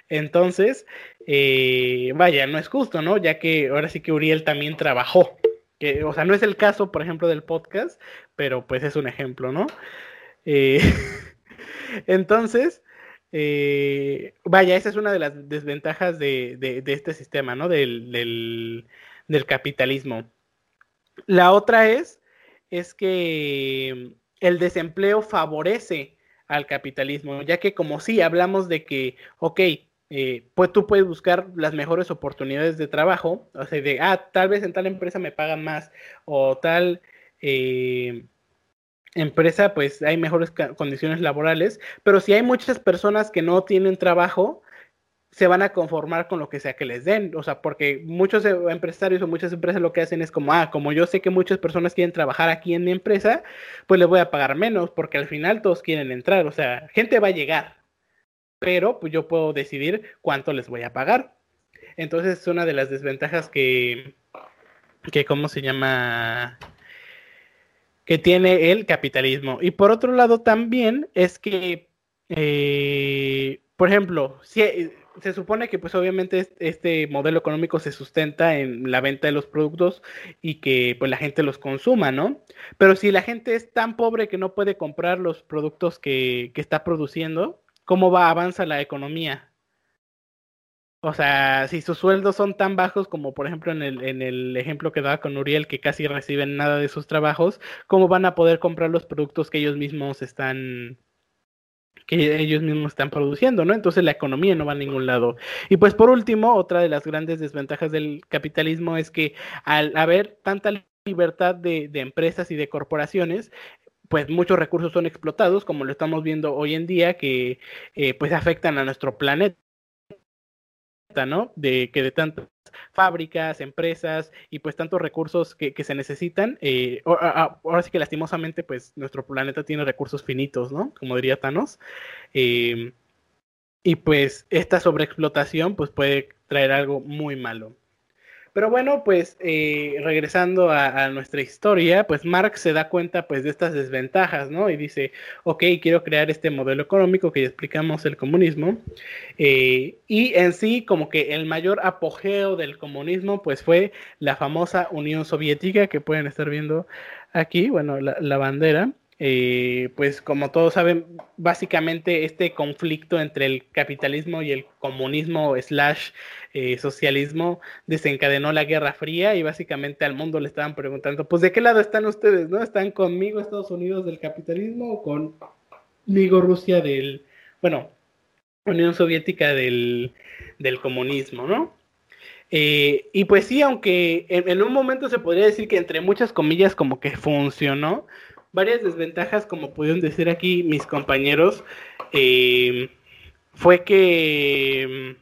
Entonces, eh, vaya, no es justo, ¿no? Ya que ahora sí que Uriel también trabajó. Que, o sea, no es el caso, por ejemplo, del podcast, pero pues es un ejemplo, ¿no? Eh, entonces, eh, vaya, esa es una de las desventajas de, este sistema, ¿no? Del, del, capitalismo. La otra es, es que el desempleo favorece al capitalismo, ya que como sí hablamos de que, ok, eh, pues tú puedes buscar las mejores oportunidades de trabajo, o sea, de, ah, tal vez en tal empresa me pagan más, o tal eh, empresa, pues hay mejores condiciones laborales, pero si hay muchas personas que no tienen trabajo, se van a conformar con lo que sea que les den, o sea, porque muchos e, empresarios o muchas empresas lo que hacen es como, ah, como yo sé que muchas personas quieren trabajar aquí en mi empresa, pues les voy a pagar menos, porque al final todos quieren entrar, o sea, gente va a llegar, pero pues yo puedo decidir cuánto les voy a pagar. Entonces es una de las desventajas que, que ¿cómo se llama? que tiene el capitalismo. Y por otro lado también es que, eh, por ejemplo, si, eh, se supone que pues obviamente este modelo económico se sustenta en la venta de los productos y que pues la gente los consuma, ¿no? Pero si la gente es tan pobre que no puede comprar los productos que, que está produciendo, cómo va, avanza la economía. O sea, si sus sueldos son tan bajos como por ejemplo en el, en el ejemplo que daba con Uriel, que casi reciben nada de sus trabajos, ¿cómo van a poder comprar los productos que ellos mismos están que ellos mismos están produciendo, ¿no? Entonces la economía no va a ningún lado. Y pues por último, otra de las grandes desventajas del capitalismo es que al haber tanta libertad de, de empresas y de corporaciones, pues muchos recursos son explotados, como lo estamos viendo hoy en día, que eh, pues afectan a nuestro planeta, ¿no? De que de tantas fábricas, empresas y pues tantos recursos que, se necesitan, eh, ahora sí que lastimosamente pues nuestro planeta tiene recursos finitos, ¿no? Como diría Thanos. Em, y pues esta sobreexplotación pues puede traer algo muy malo. Pero bueno, pues eh, regresando a, nuestra historia, pues Marx se da cuenta pues de estas desventajas, ¿no? Y dice, ok, quiero crear este modelo económico que ya explicamos el comunismo. Eh, y en sí, como que el mayor apogeo del comunismo pues fue la famosa Unión Soviética que pueden estar viendo aquí, bueno, la bandera. Eh, pues como todos saben, básicamente este conflicto entre el capitalismo y el comunismo slash eh, socialismo desencadenó la Guerra Fría y básicamente al mundo le estaban preguntando, pues de qué lado están ustedes, ¿no? ¿Están conmigo Estados Unidos del capitalismo o conmigo Rusia del bueno, Unión Soviética del, del comunismo, ¿no? Eh, y pues sí, aunque en, un momento se podría decir que entre muchas comillas como que funcionó, varias desventajas, como pudieron decir aquí mis compañeros, eh, fue que...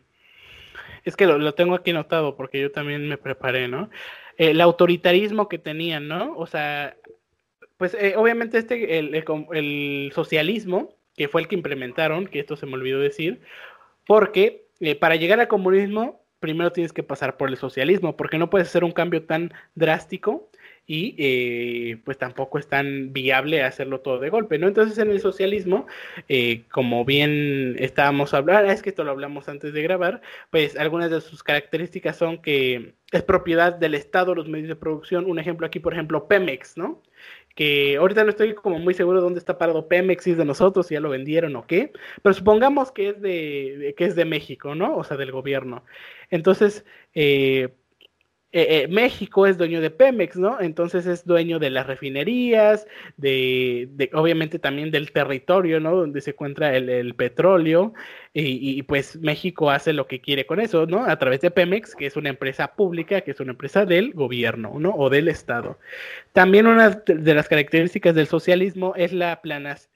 Es que lo, tengo aquí notado porque yo también me preparé, ¿no? el autoritarismo que tenían, ¿no? O sea, pues eh, obviamente este, el, el, socialismo, que fue el que implementaron, que esto se me olvidó decir, porque para llegar al comunismo primero tienes que pasar por el socialismo, porque no puedes hacer un cambio tan drástico y eh, pues tampoco es tan viable hacerlo todo de golpe, ¿no? Entonces en el socialismo, eh, como bien estábamos hablando, es que esto lo hablamos antes de grabar, pues algunas de sus características son que es propiedad del Estado los medios de producción, un ejemplo aquí, por ejemplo, Pemex, ¿no? Que ahorita no estoy como muy seguro de dónde está parado Pemex, si es de nosotros, si ya lo vendieron o qué, pero supongamos que es de, que es de México, ¿no? O sea, del gobierno. Entonces, eh, eh, eh, México es dueño de Pemex, ¿no? Entonces es dueño de las refinerías, de, obviamente también del territorio, ¿no? Donde se encuentra el, petróleo, y, pues México hace lo que quiere con eso, ¿no? A través de Pemex, que es una empresa pública, que es una empresa del gobierno, ¿no? O del Estado. También una de las características del socialismo es la,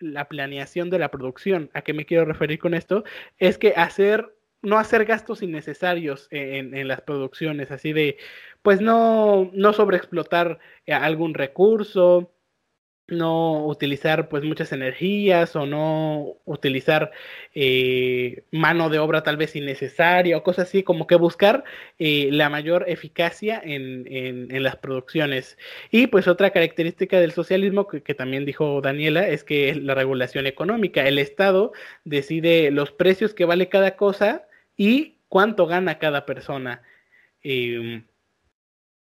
la planeación de la producción. ¿A qué me quiero referir con esto? Es que hacer no hacer gastos innecesarios en, las producciones, así de, pues no, no sobreexplotar eh, algún recurso, no utilizar pues muchas energías o no utilizar eh, mano de obra tal vez innecesaria o cosas así, como que buscar eh, la mayor eficacia en, en, las producciones. Y pues otra característica del socialismo que, que, también dijo Daniela es que es la regulación económica. El Estado decide los precios que vale cada cosa y cuánto gana cada persona.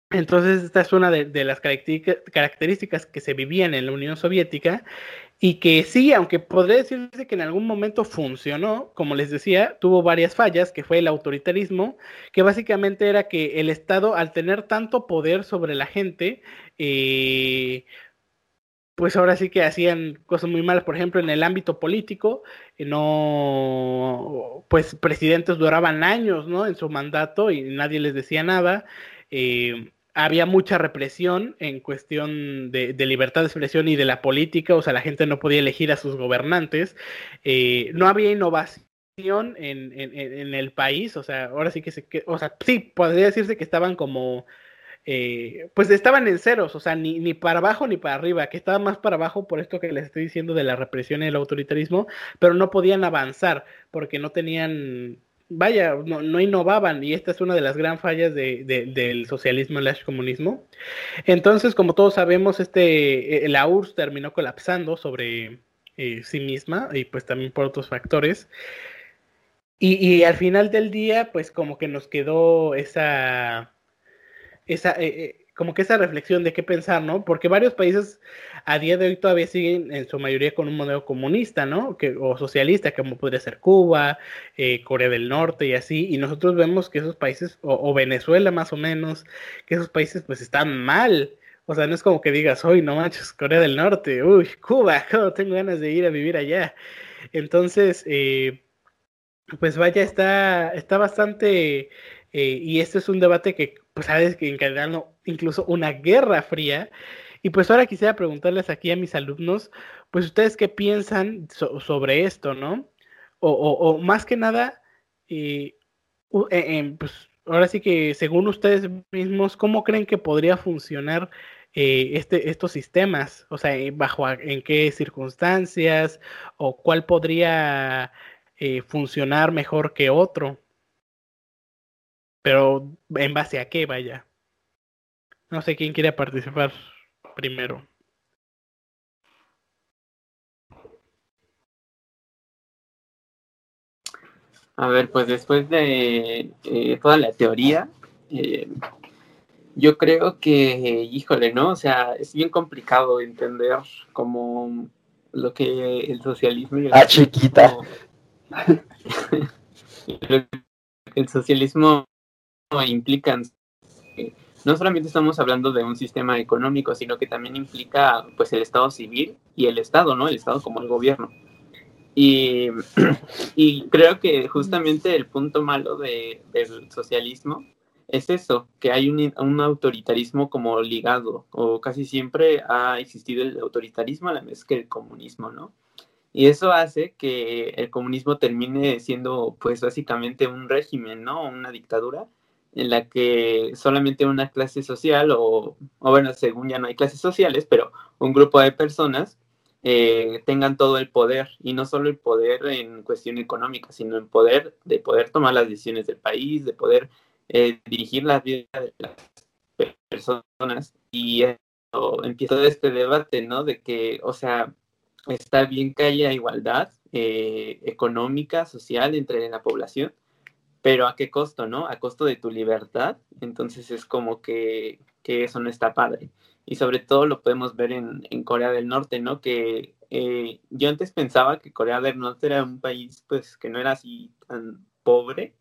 Entonces, esta es una de, las características que se vivían en la Unión Soviética y que sí, aunque podría decirse que en algún momento funcionó, como les decía, tuvo varias fallas, que fue el autoritarismo, que básicamente era que el Estado, al tener tanto poder sobre la gente, eh, pues ahora sí que hacían cosas muy malas, por ejemplo, en el ámbito político, eh, no, pues presidentes duraban años, ¿no? En su mandato y nadie les decía nada. Eh, había mucha represión en cuestión de, libertad de expresión y de la política, o sea, la gente no podía elegir a sus gobernantes, eh, no había innovación en, en, el país, o sea, ahora sí que se, o sea, sí, podría decirse que estaban como eh, pues estaban en ceros, o sea, ni, ni, para abajo ni para arriba, que estaban más para abajo por esto que les estoy diciendo de la represión y el autoritarismo, pero no podían avanzar porque no tenían, vaya, no, innovaban y esta es una de las gran fallas del socialismo el comunismo. Entonces, como todos sabemos, este, eh, la URSS terminó colapsando sobre eh, sí misma y pues también por otros factores. Y, y al final del día, pues como que nos quedó esa esa, eh, eh, como que esa reflexión de qué pensar, ¿no? Porque varios países a día de hoy todavía siguen en su mayoría con un modelo comunista, ¿no? Que, o socialista, como podría ser Cuba, eh, Corea del Norte y así, y nosotros vemos que esos países, o, Venezuela más o menos, que esos países pues están mal. O sea, no es como que digas, hoy no manches, Corea del Norte, uy, Cuba, tengo ganas de ir a vivir allá. Entonces, pues vaya, está, está bastante eh, y este es un debate que, pues, sabes que encadenando incluso una guerra fría. Y pues ahora quisiera preguntarles aquí a mis alumnos, pues ustedes qué piensan sobre esto, ¿no? O, más que nada, eh, eh, pues ahora sí que según ustedes mismos, ¿cómo creen que podría funcionar este, estos sistemas? O sea, bajo en qué circunstancias o cuál podría funcionar mejor que otro. Pero en base a qué, vaya. No sé quién quiere participar primero. A ver, pues después de eh, toda la teoría, eh, yo creo que, híjole, ¿no? O sea, es bien complicado entender cómo lo que el socialismo... ah, chiquita. el socialismo implican no solamente estamos hablando de un sistema económico, sino que también implica pues el Estado civil y el Estado, ¿no? El Estado como el gobierno. Y, y creo que justamente el punto malo de, del socialismo es eso, que hay un, un, autoritarismo como ligado, o casi siempre ha existido el autoritarismo a la vez que el comunismo, ¿no? Y eso hace que el comunismo termine siendo, pues, básicamente un régimen, ¿no? Una dictadura en la que solamente una clase social, o, bueno, según ya no hay clases sociales, pero un grupo de personas eh, tengan todo el poder, y no solo el poder en cuestión económica, sino el poder de poder tomar las decisiones del país, de poder eh, dirigir la vida de las personas. Y eso, empieza este debate, ¿no? De que, o sea, está bien que haya igualdad eh, económica, social entre la población, pero ¿a qué costo, no? A costo de tu libertad. Entonces es como que, que eso no está padre. Y sobre todo lo podemos ver en, en Corea del Norte, ¿no? Que eh, yo antes pensaba que Corea del Norte era un país, pues, que no era así tan pobre,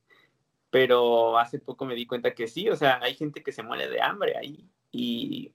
pero hace poco me di cuenta que sí, o sea, hay gente que se muere de hambre ahí. Y,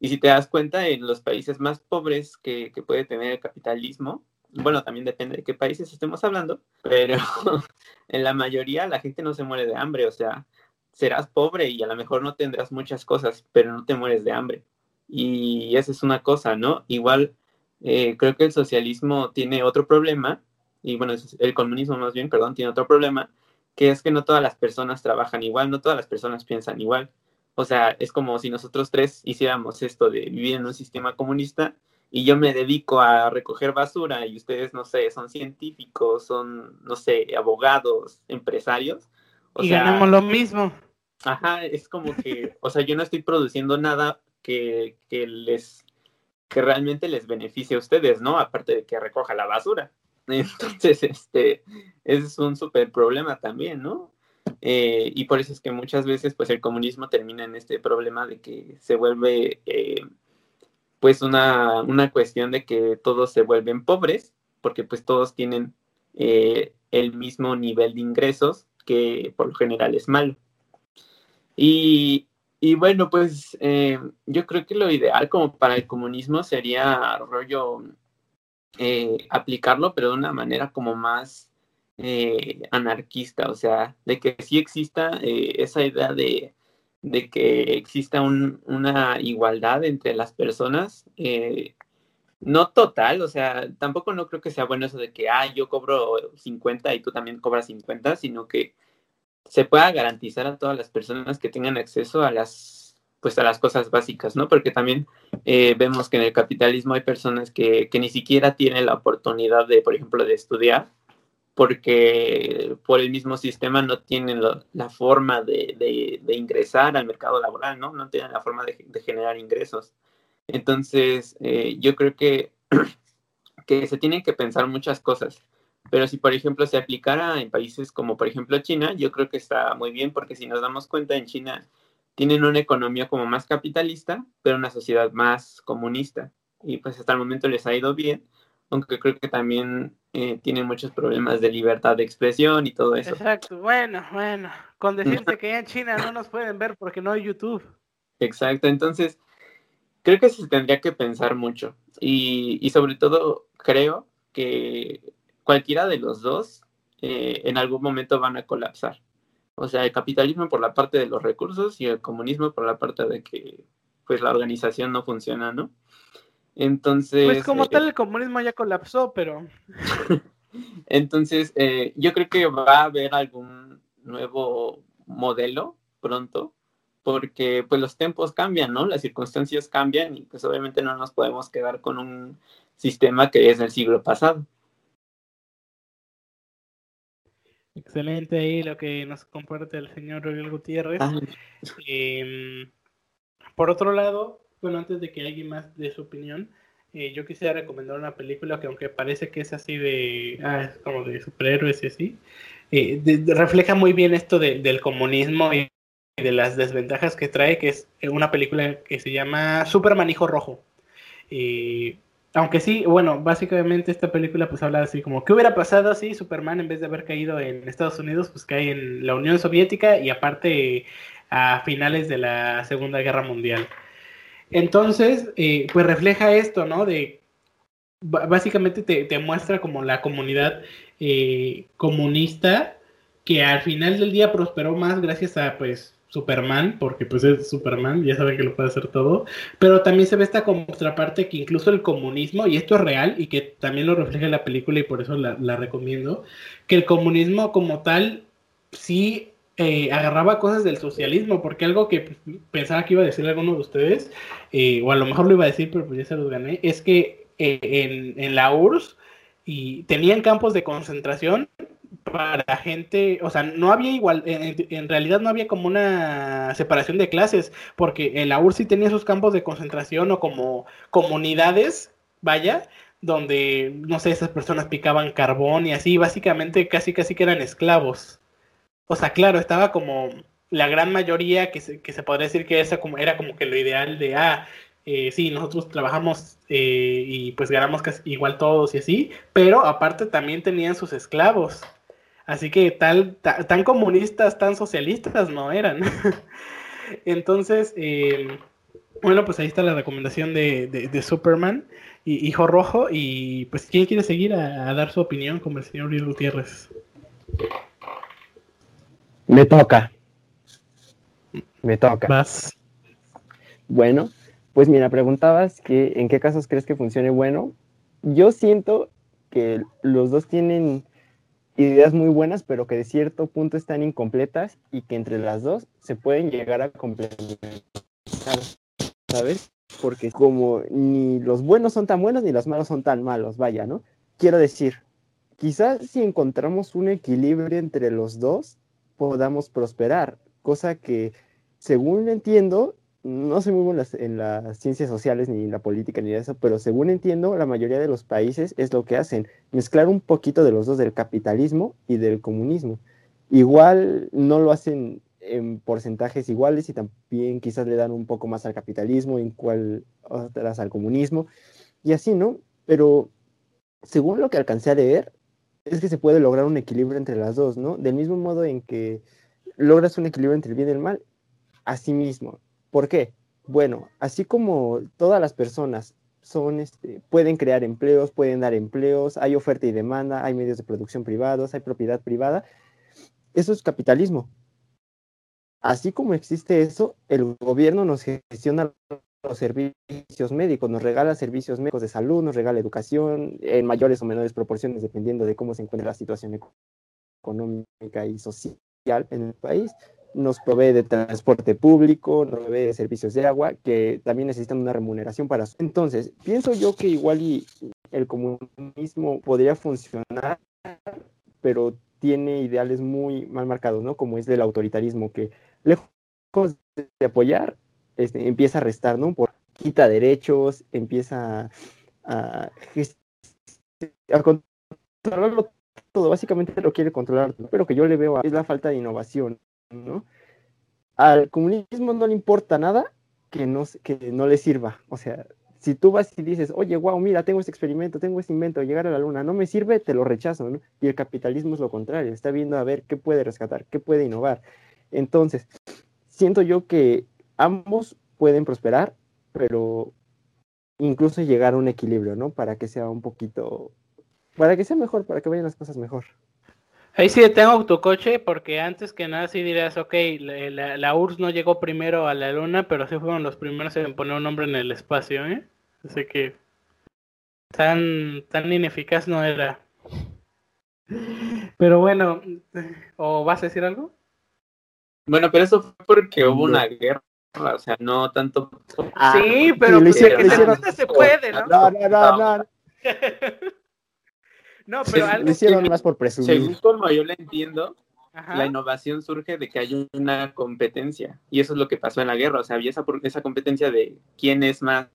y si te das cuenta, en los países más pobres que, que puede tener el capitalismo, bueno, también depende de qué países estemos hablando, pero en la mayoría la gente no se muere de hambre, o sea, serás pobre y a lo mejor no tendrás muchas cosas, pero no te mueres de hambre. Y esa es una cosa, ¿no? Igual eh, creo que el socialismo tiene otro problema, y bueno, el comunismo más bien, perdón, tiene otro problema, que es que no todas las personas trabajan igual, no todas las personas piensan igual. O sea, es como si nosotros tres hiciéramos esto de vivir en un sistema comunista y yo me dedico a recoger basura y ustedes, no sé, son científicos, son, no sé, abogados, empresarios. O y sea, ganamos lo mismo. Ajá, es como que, o sea, yo no estoy produciendo nada que, que les, que realmente les beneficie a ustedes, ¿no? Aparte de que recoja la basura. Entonces, este, es un súper problema también, ¿no? Eh, y por eso es que muchas veces, pues, el comunismo termina en este problema de que se vuelve... Eh, pues una, una cuestión de que todos se vuelven pobres, porque pues todos tienen eh, el mismo nivel de ingresos, que por lo general es malo. Y, y bueno, pues eh, yo creo que lo ideal como para el comunismo sería rollo eh, aplicarlo, pero de una manera como más anarquista, o sea, de que sí exista esa idea de de que exista un, una igualdad entre las personas, eh, no total, o sea, tampoco no creo que sea bueno eso de que, ah, yo cobro 50 y tú también cobras 50, sino que se pueda garantizar a todas las personas que tengan acceso a las, pues a las cosas básicas, ¿no? Porque también eh, vemos que en el capitalismo hay personas que, que ni siquiera tienen la oportunidad de, por ejemplo, de estudiar porque por el mismo sistema no tienen lo, la forma de, de, de, ingresar al mercado laboral, ¿no? No tienen la forma de, de generar ingresos. Entonces, eh, yo creo que, que se tienen que pensar muchas cosas. Pero si, por ejemplo, se aplicara en países como, por ejemplo, China, yo creo que está muy bien, porque si nos damos cuenta, en China tienen una economía como más capitalista, pero una sociedad más comunista. Y pues hasta el momento les ha ido bien aunque creo que también eh, tiene muchos problemas de libertad de expresión y todo eso. Exacto, bueno, bueno, con decirte que en China no nos pueden ver porque no hay YouTube. Exacto, entonces creo que se tendría que pensar mucho y, y sobre todo creo que cualquiera de los dos eh, en algún momento van a colapsar. O sea, el capitalismo por la parte de los recursos y el comunismo por la parte de que pues la organización no funciona, ¿no? Entonces. Pues como eh, tal, el comunismo ya colapsó, pero. Entonces, eh, yo creo que va a haber algún nuevo modelo pronto, porque pues los tiempos cambian, ¿no? Las circunstancias cambian y pues obviamente no nos podemos quedar con un sistema que es del siglo pasado. Excelente ahí lo que nos comparte el señor Oriol Gutiérrez. Ah. Eh, por otro lado, bueno, antes de que alguien más dé su opinión, eh, yo quisiera recomendar una película que aunque parece que es así de, ah, es como de superhéroes y así, eh, refleja muy bien esto de, del comunismo y de las desventajas que trae, que es una película que se llama Superman Hijo Rojo. Eh, aunque sí, bueno, básicamente esta película pues habla así como, ¿qué hubiera pasado si Superman en vez de haber caído en Estados Unidos, pues cae en la Unión Soviética y aparte a finales de la Segunda Guerra Mundial? Entonces, eh, pues refleja esto, ¿no? De básicamente te, muestra como la comunidad eh, comunista que al final del día prosperó más gracias a pues Superman, porque pues es Superman, ya saben que lo puede hacer todo, pero también se ve esta contraparte que incluso el comunismo, y esto es real, y que también lo refleja la película y por eso la recomiendo, que el comunismo como tal sí eh, agarraba cosas del socialismo, porque algo que pensaba que iba a decir alguno de ustedes, eh, o a lo mejor lo iba a decir, pero pues ya se los gané, es que eh, en, en la URSS y tenían campos de concentración para gente, o sea, no había igual, en, realidad no había como una separación de clases, porque en la URSS tenía sus campos de concentración o como comunidades, vaya, donde, no sé, esas personas picaban carbón y así, básicamente casi casi que eran esclavos. O sea, claro, estaba como la gran mayoría que se, que se podría decir que esa como, era como que lo ideal de, ah, eh, sí, nosotros trabajamos eh, y pues ganamos casi igual todos y así, pero aparte también tenían sus esclavos. Así que tal, tan comunistas, tan socialistas no eran. Entonces, eh, bueno, pues ahí está la recomendación de, Superman y Hijo Rojo. Y pues, ¿quién quiere seguir a, dar su opinión como el señor Luis Gutiérrez? Me toca. Me toca. Más. Bueno, pues mira, preguntabas que en qué casos crees que funcione bueno. Yo siento que los dos tienen ideas muy buenas, pero que de cierto punto están incompletas y que entre las dos se pueden llegar a complementar, ¿sabes? Porque como ni los buenos son tan buenos ni los malos son tan malos, vaya, ¿no? Quiero decir, quizás si encontramos un equilibrio entre los dos, podamos prosperar, cosa que, según entiendo, no soy muy bueno en las, ciencias sociales ni en la política ni eso, pero según entiendo, la mayoría de los países es lo que hacen, mezclar un poquito de los dos, del capitalismo y del comunismo. Igual no lo hacen en porcentajes iguales y también quizás le dan un poco más al capitalismo, en cual otras al comunismo, y así, ¿no? Pero según lo que alcancé a leer, es que se puede lograr un equilibrio entre las dos, ¿no? Del mismo modo en que logras un equilibrio entre el bien y el mal, así mismo ¿Por qué? Bueno, así como todas las personas son, este, pueden crear empleos, pueden dar empleos, hay oferta y demanda, hay medios de producción privados, hay propiedad privada, eso es capitalismo. Así como existe eso, el gobierno nos gestiona los servicios médicos, nos regala servicios médicos de salud, nos regala educación en mayores o menores proporciones, dependiendo de cómo se encuentra la situación económica y social en el país nos provee de transporte público, nos provee de servicios de agua, que también necesitan una remuneración para eso. Entonces, pienso yo que igual y el comunismo podría funcionar, pero tiene ideales muy mal marcados, ¿no? Como es del autoritarismo, que lejos de apoyar, este, empieza a restar, ¿no? Por quita derechos, empieza a, a controlarlo todo, básicamente lo quiere controlar, pero que yo le veo es la falta de innovación. ¿no? Al comunismo no le importa nada que no, que no le sirva. O sea, si tú vas y dices, oye, wow, mira, tengo este experimento, tengo este invento, llegar a la luna, no me sirve, te lo rechazo, ¿no? Y el capitalismo es lo contrario, está viendo a ver qué puede rescatar, qué puede innovar. Entonces, siento yo que ambos pueden prosperar, pero incluso llegar a un equilibrio, ¿no? Para que sea un poquito, para que sea mejor, para que vayan las cosas mejor. Ahí sí tengo autocoche porque antes que nada sí dirías, ok, la, la, URSS no llegó primero a la luna, pero sí fueron los primeros en poner un nombre en el espacio, ¿eh? Así que tan, tan ineficaz no era. Pero bueno, ¿o vas a decir algo? Bueno, pero eso fue porque hubo una guerra, o sea, no tanto... Ah, sí, pero sí, se puede, ¿no? No, no, no, no. No, pero algo hicieron más por presumir. Según como yo lo entiendo, la innovación surge de que hay una competencia. Y eso es lo que pasó en la guerra. O sea, había esa, esa competencia de quién es más,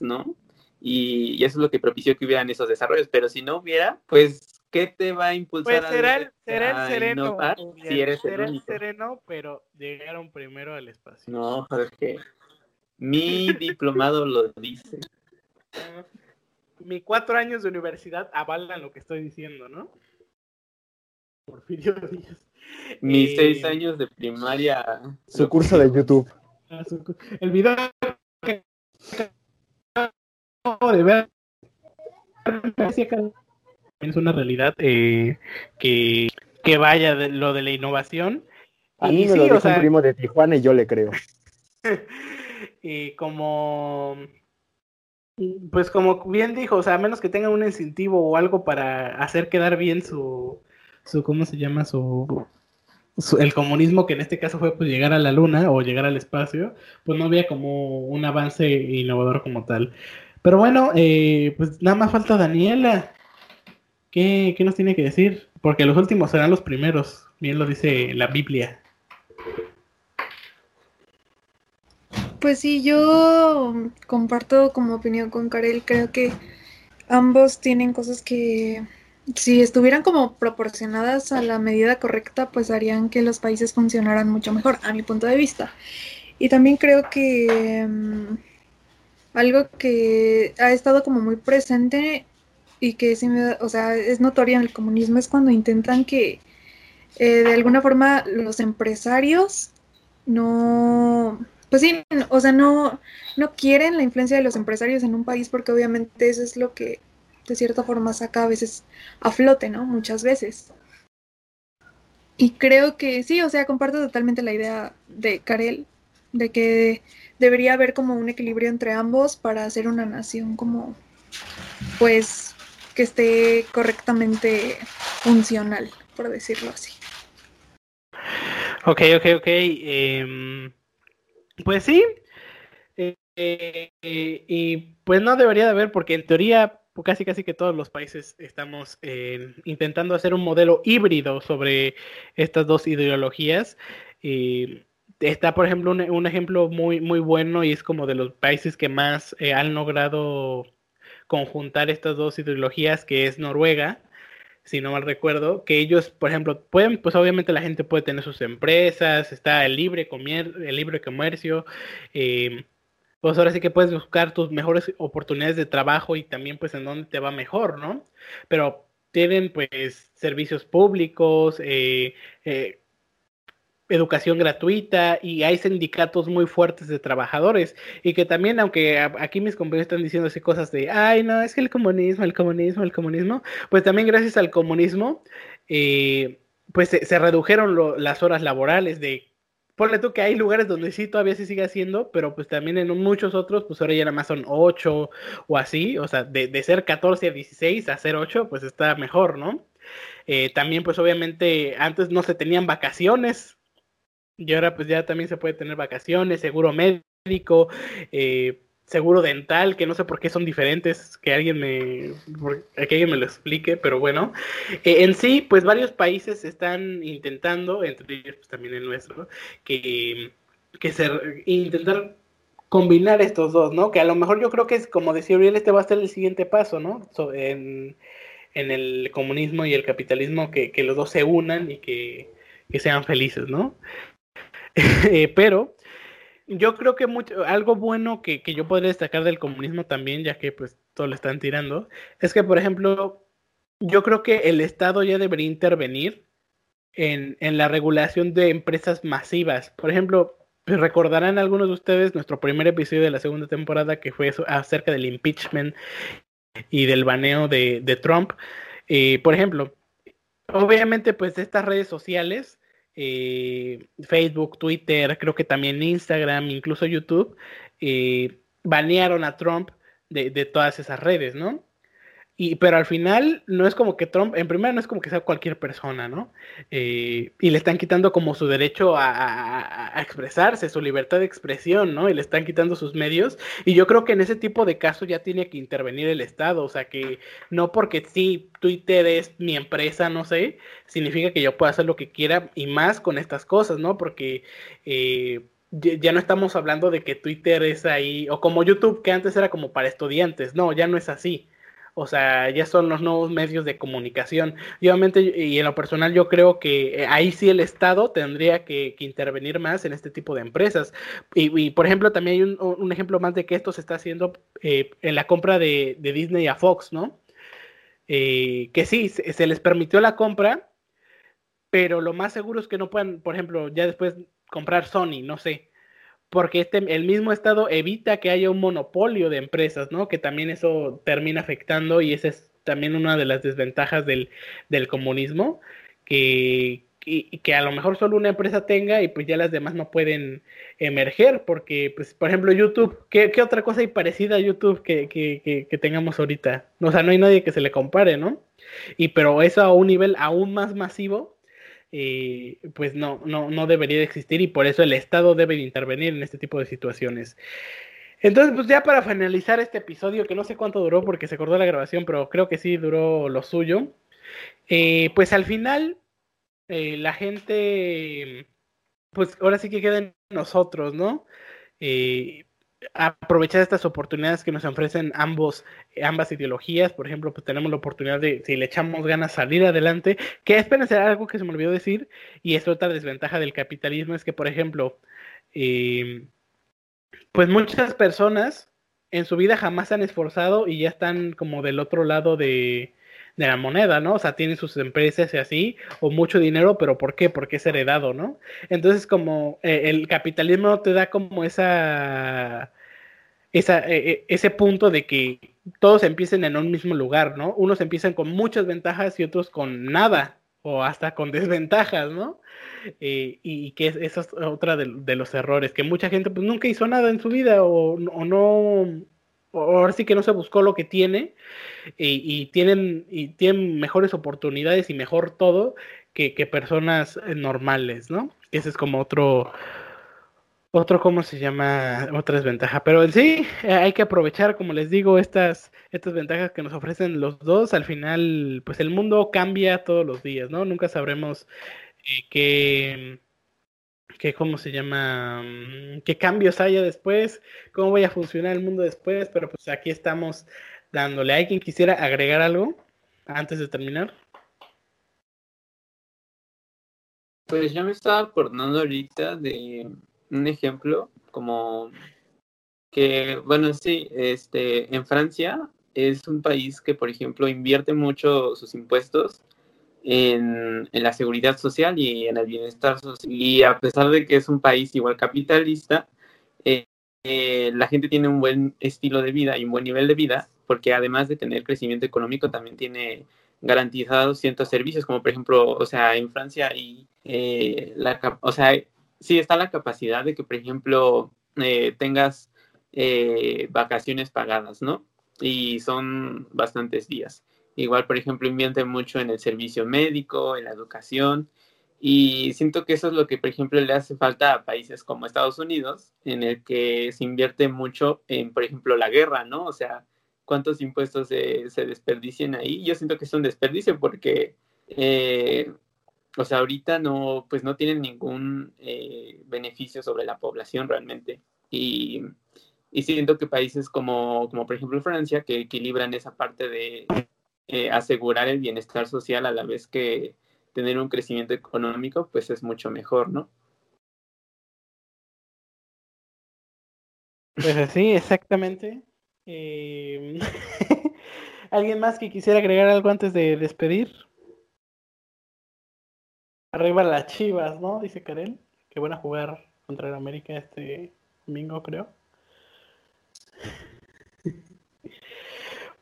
¿no? Y, eso es lo que propició que hubieran esos desarrollos. Pero si no hubiera, pues, ¿qué te va a impulsar pues será el, será el sereno. si eres será el, sereno, pero llegaron primero al espacio. No, Jorge. Mi diplomado lo dice. Ah mi cuatro años de universidad avalan lo que estoy diciendo, ¿no? Porfirio Díaz. Mis eh, seis años de primaria. Su curso de YouTube. Ah, el video que acabo de ver es una realidad eh, que, que vaya de lo de la innovación. A mí me lo dijo un primo de Tijuana y yo le creo. y como pues como bien dijo, o sea, a menos que tenga un incentivo o algo para hacer quedar bien su, su ¿cómo se llama? Su, el comunismo, que en este caso fue pues llegar a la luna o llegar al espacio, pues no había como un avance innovador como tal. Pero bueno, eh, pues nada más falta Daniela. ¿Qué, ¿Qué nos tiene que decir? Porque los últimos serán los primeros, bien lo dice la Biblia. Pues sí, yo comparto como opinión con Karel, creo que ambos tienen cosas que si estuvieran como proporcionadas a la medida correcta, pues harían que los países funcionaran mucho mejor, a mi punto de vista. Y también creo que mm, algo que ha estado como muy presente y que es, o sea, es notorio en el comunismo es cuando intentan que eh, de alguna forma los empresarios no pues sí, o sea, no, no quieren la influencia de los empresarios en un país porque obviamente eso es lo que de cierta forma saca a veces a flote, ¿no? Muchas veces. Y creo que sí, o sea, comparto totalmente la idea de Karel, de que debería haber como un equilibrio entre ambos para hacer una nación como, pues, que esté correctamente funcional, por decirlo así. Ok, ok, ok. Eh, pues sí. Eh, eh, y pues no debería de haber, porque en teoría casi casi que todos los países estamos eh, intentando hacer un modelo híbrido sobre estas dos ideologías. está, por ejemplo, un, ejemplo muy, muy bueno y es como de los países que más han logrado conjuntar estas dos ideologías, que es Noruega si no mal recuerdo, que ellos, por ejemplo, pueden, pues obviamente la gente puede tener sus empresas, está el libre, comer, el libre comercio, eh, pues ahora sí que puedes buscar tus mejores oportunidades de trabajo y también pues en dónde te va mejor, ¿no? Pero tienen pues servicios públicos, eh, eh, educación gratuita y hay sindicatos muy fuertes de trabajadores y que también, aunque aquí mis compañeros están diciendo así cosas de, ay, no, es que el comunismo, el comunismo, el comunismo, pues también gracias al comunismo, eh, pues se, redujeron las horas laborales de, ponle tú que hay lugares donde sí todavía se sigue haciendo, pero pues también en muchos otros, pues ahora ya nada más son 8 o así, o sea, de, ser 14 a 16 a ser 8, pues está mejor, ¿no? Eh, también pues obviamente antes no se tenían vacaciones, y ahora pues ya también se puede tener vacaciones, seguro médico, eh, seguro dental, que no sé por qué son diferentes, que alguien me, que alguien me lo explique, pero bueno. Eh, en sí, pues varios países están intentando, entre ellos pues, también el nuestro, que, que se, intentar combinar estos dos, ¿no? Que a lo mejor yo creo que es, como decía Uriel, este va a ser el siguiente paso, ¿no? en, en, el comunismo y el capitalismo, que, que los dos se unan y que, que sean felices, ¿no? Eh, pero yo creo que mucho, algo bueno que, yo podría destacar del comunismo también, ya que pues todo lo están tirando, es que, por ejemplo, yo creo que el Estado ya debería intervenir en, la regulación de empresas masivas. Por ejemplo, pues, recordarán algunos de ustedes nuestro primer episodio de la segunda temporada que fue acerca del impeachment y del baneo de, Trump. Eh, por ejemplo, obviamente pues estas redes sociales eh, Facebook, Twitter, creo que también Instagram, incluso YouTube, eh, banearon a Trump de, de, todas esas redes, ¿no? Y, pero al final no es como que Trump, en primer no es como que sea cualquier persona, ¿no? Eh, y le están quitando como su derecho a, expresarse, su libertad de expresión, ¿no? Y le están quitando sus medios. Y yo creo que en ese tipo de casos ya tiene que intervenir el Estado, o sea que no porque sí, Twitter es mi empresa, no sé, significa que yo pueda hacer lo que quiera y más con estas cosas, ¿no? Porque... Eh, ya no estamos hablando de que Twitter es ahí, o como YouTube, que antes era como para estudiantes, no, ya no es así. O sea, ya son los nuevos medios de comunicación. Y obviamente, y en lo personal, yo creo que eh, ahí sí el Estado tendría que, intervenir más en este tipo de empresas. Y, por ejemplo, también hay un, ejemplo más de que esto se está haciendo eh, en la compra de, Disney a Fox, ¿no? Eh, que sí, se, les permitió la compra, pero lo más seguro es que no puedan, por ejemplo, ya después comprar Sony, no sé porque este, el mismo Estado evita que haya un monopolio de empresas, ¿no? Que también eso termina afectando y esa es también una de las desventajas del, del comunismo, que, que a lo mejor solo una empresa tenga y pues ya las demás no pueden emerger, porque pues por ejemplo YouTube, ¿qué, qué otra cosa hay parecida a YouTube que, que, que, tengamos ahorita? O sea, no hay nadie que se le compare, ¿no? Y pero eso a un nivel aún más masivo, eh, pues no, no, no debería de existir y por eso el Estado debe de intervenir en este tipo de situaciones. Entonces, pues ya para finalizar este episodio, que no sé cuánto duró porque se acordó la grabación, pero creo que sí duró lo suyo, eh, pues al final eh, la gente, pues ahora sí que queda en nosotros, ¿no? Aprovechar estas oportunidades que nos ofrecen ambos, ambas ideologías. Por ejemplo, pues tenemos la oportunidad de, si le echamos ganas, salir adelante. Que esperen, algo que se me olvidó decir, y es otra desventaja del capitalismo, es que, por ejemplo, eh, pues muchas personas en su vida jamás se han esforzado y ya están como del otro lado de, de la moneda, ¿no? O sea, tienen sus empresas y así, o mucho dinero, pero ¿por qué? Porque es heredado, ¿no? Entonces, como eh, el capitalismo te da como esa, esa eh, eh, ese punto de que todos empiecen en un mismo lugar, ¿no? Unos empiezan con muchas ventajas y otros con nada, o hasta con desventajas, ¿no? y que eso es otra de, los errores, que mucha gente pues nunca hizo nada en su vida o, o no ahora sí que no se buscó lo que tiene y, tienen, y tienen mejores oportunidades y mejor todo que, personas normales, ¿no? Ese es como otro, otro, ¿cómo se llama? Otra desventaja. Pero en sí, hay que aprovechar, como les digo, estas, estas ventajas que nos ofrecen los dos. Al final, pues el mundo cambia todos los días, ¿no? Nunca sabremos eh, qué que cómo se llama, mm, qué cambios haya después, cómo vaya a funcionar el mundo después, pero pues aquí estamos dándole. ¿Hay quien quisiera agregar algo antes de terminar? Pues ya me estaba acordando ahorita de un ejemplo como que, bueno, sí, este, en Francia es un país que, por ejemplo, invierte mucho sus impuestos en, la seguridad social y en el bienestar social. Y a pesar de que es un país igual capitalista, eh, eh, la gente tiene un buen estilo de vida y un buen nivel de vida, porque además de tener crecimiento económico, también tiene garantizados ciertos servicios, como por ejemplo, o sea, en Francia y eh, la, o sea, sí está la capacidad de que, por ejemplo, tengas vacaciones pagadas, ¿no? Y son bastantes días. Igual, por ejemplo, invierte mucho en el servicio médico, en la educación. Y siento que eso es lo que, por ejemplo, le hace falta a países como Estados Unidos, en el que se invierte mucho en, por ejemplo, la guerra, ¿no? O sea, cuántos impuestos se, se desperdician ahí. Yo siento que es un desperdicio porque, eh, o sea, ahorita no, pues no tienen ningún eh, beneficio sobre la población realmente. Y, y siento que países como, como, por ejemplo, Francia, que equilibran esa parte de eh, asegurar el bienestar social a la vez que tener un crecimiento económico, pues es mucho mejor, ¿no? Pues sí, exactamente. Eh, ¿Alguien más que quisiera agregar algo antes de despedir? Arriba las chivas, ¿no? Dice Karen. Que van a jugar contra el América este domingo, creo.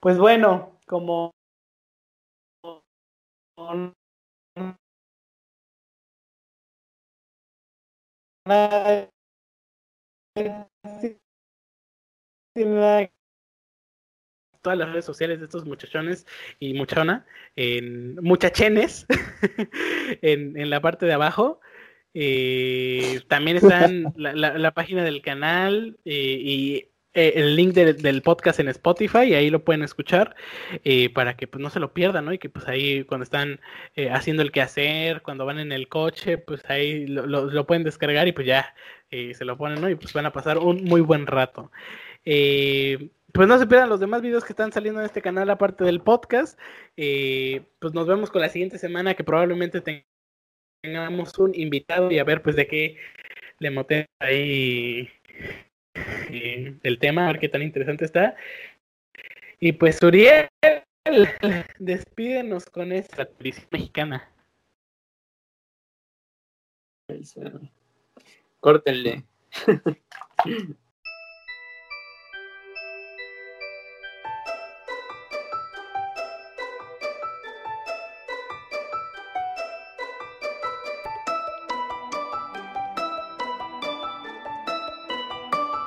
Pues bueno, como todas las redes sociales de estos muchachones y muchachona, en muchachenes, en, en la parte de abajo. Eh, también están la, la, página del canal eh, y eh, el link del podcast en Spotify ahí lo pueden escuchar eh, para que pues no se lo pierdan, ¿no? Y que pues ahí cuando están eh, haciendo el quehacer, cuando van en el coche, pues ahí lo, lo, pueden descargar y pues ya se lo ponen, ¿no? Y pues van a pasar un muy buen rato. Pues no se pierdan los demás videos que están saliendo en este canal aparte del podcast. pues nos vemos con la siguiente semana que probablemente tengamos un invitado y a ver pues de qué le moten ahí el tema, a ver qué tan interesante está. Y pues Uriel, despídenos con esta policía mexicana. Córtenle.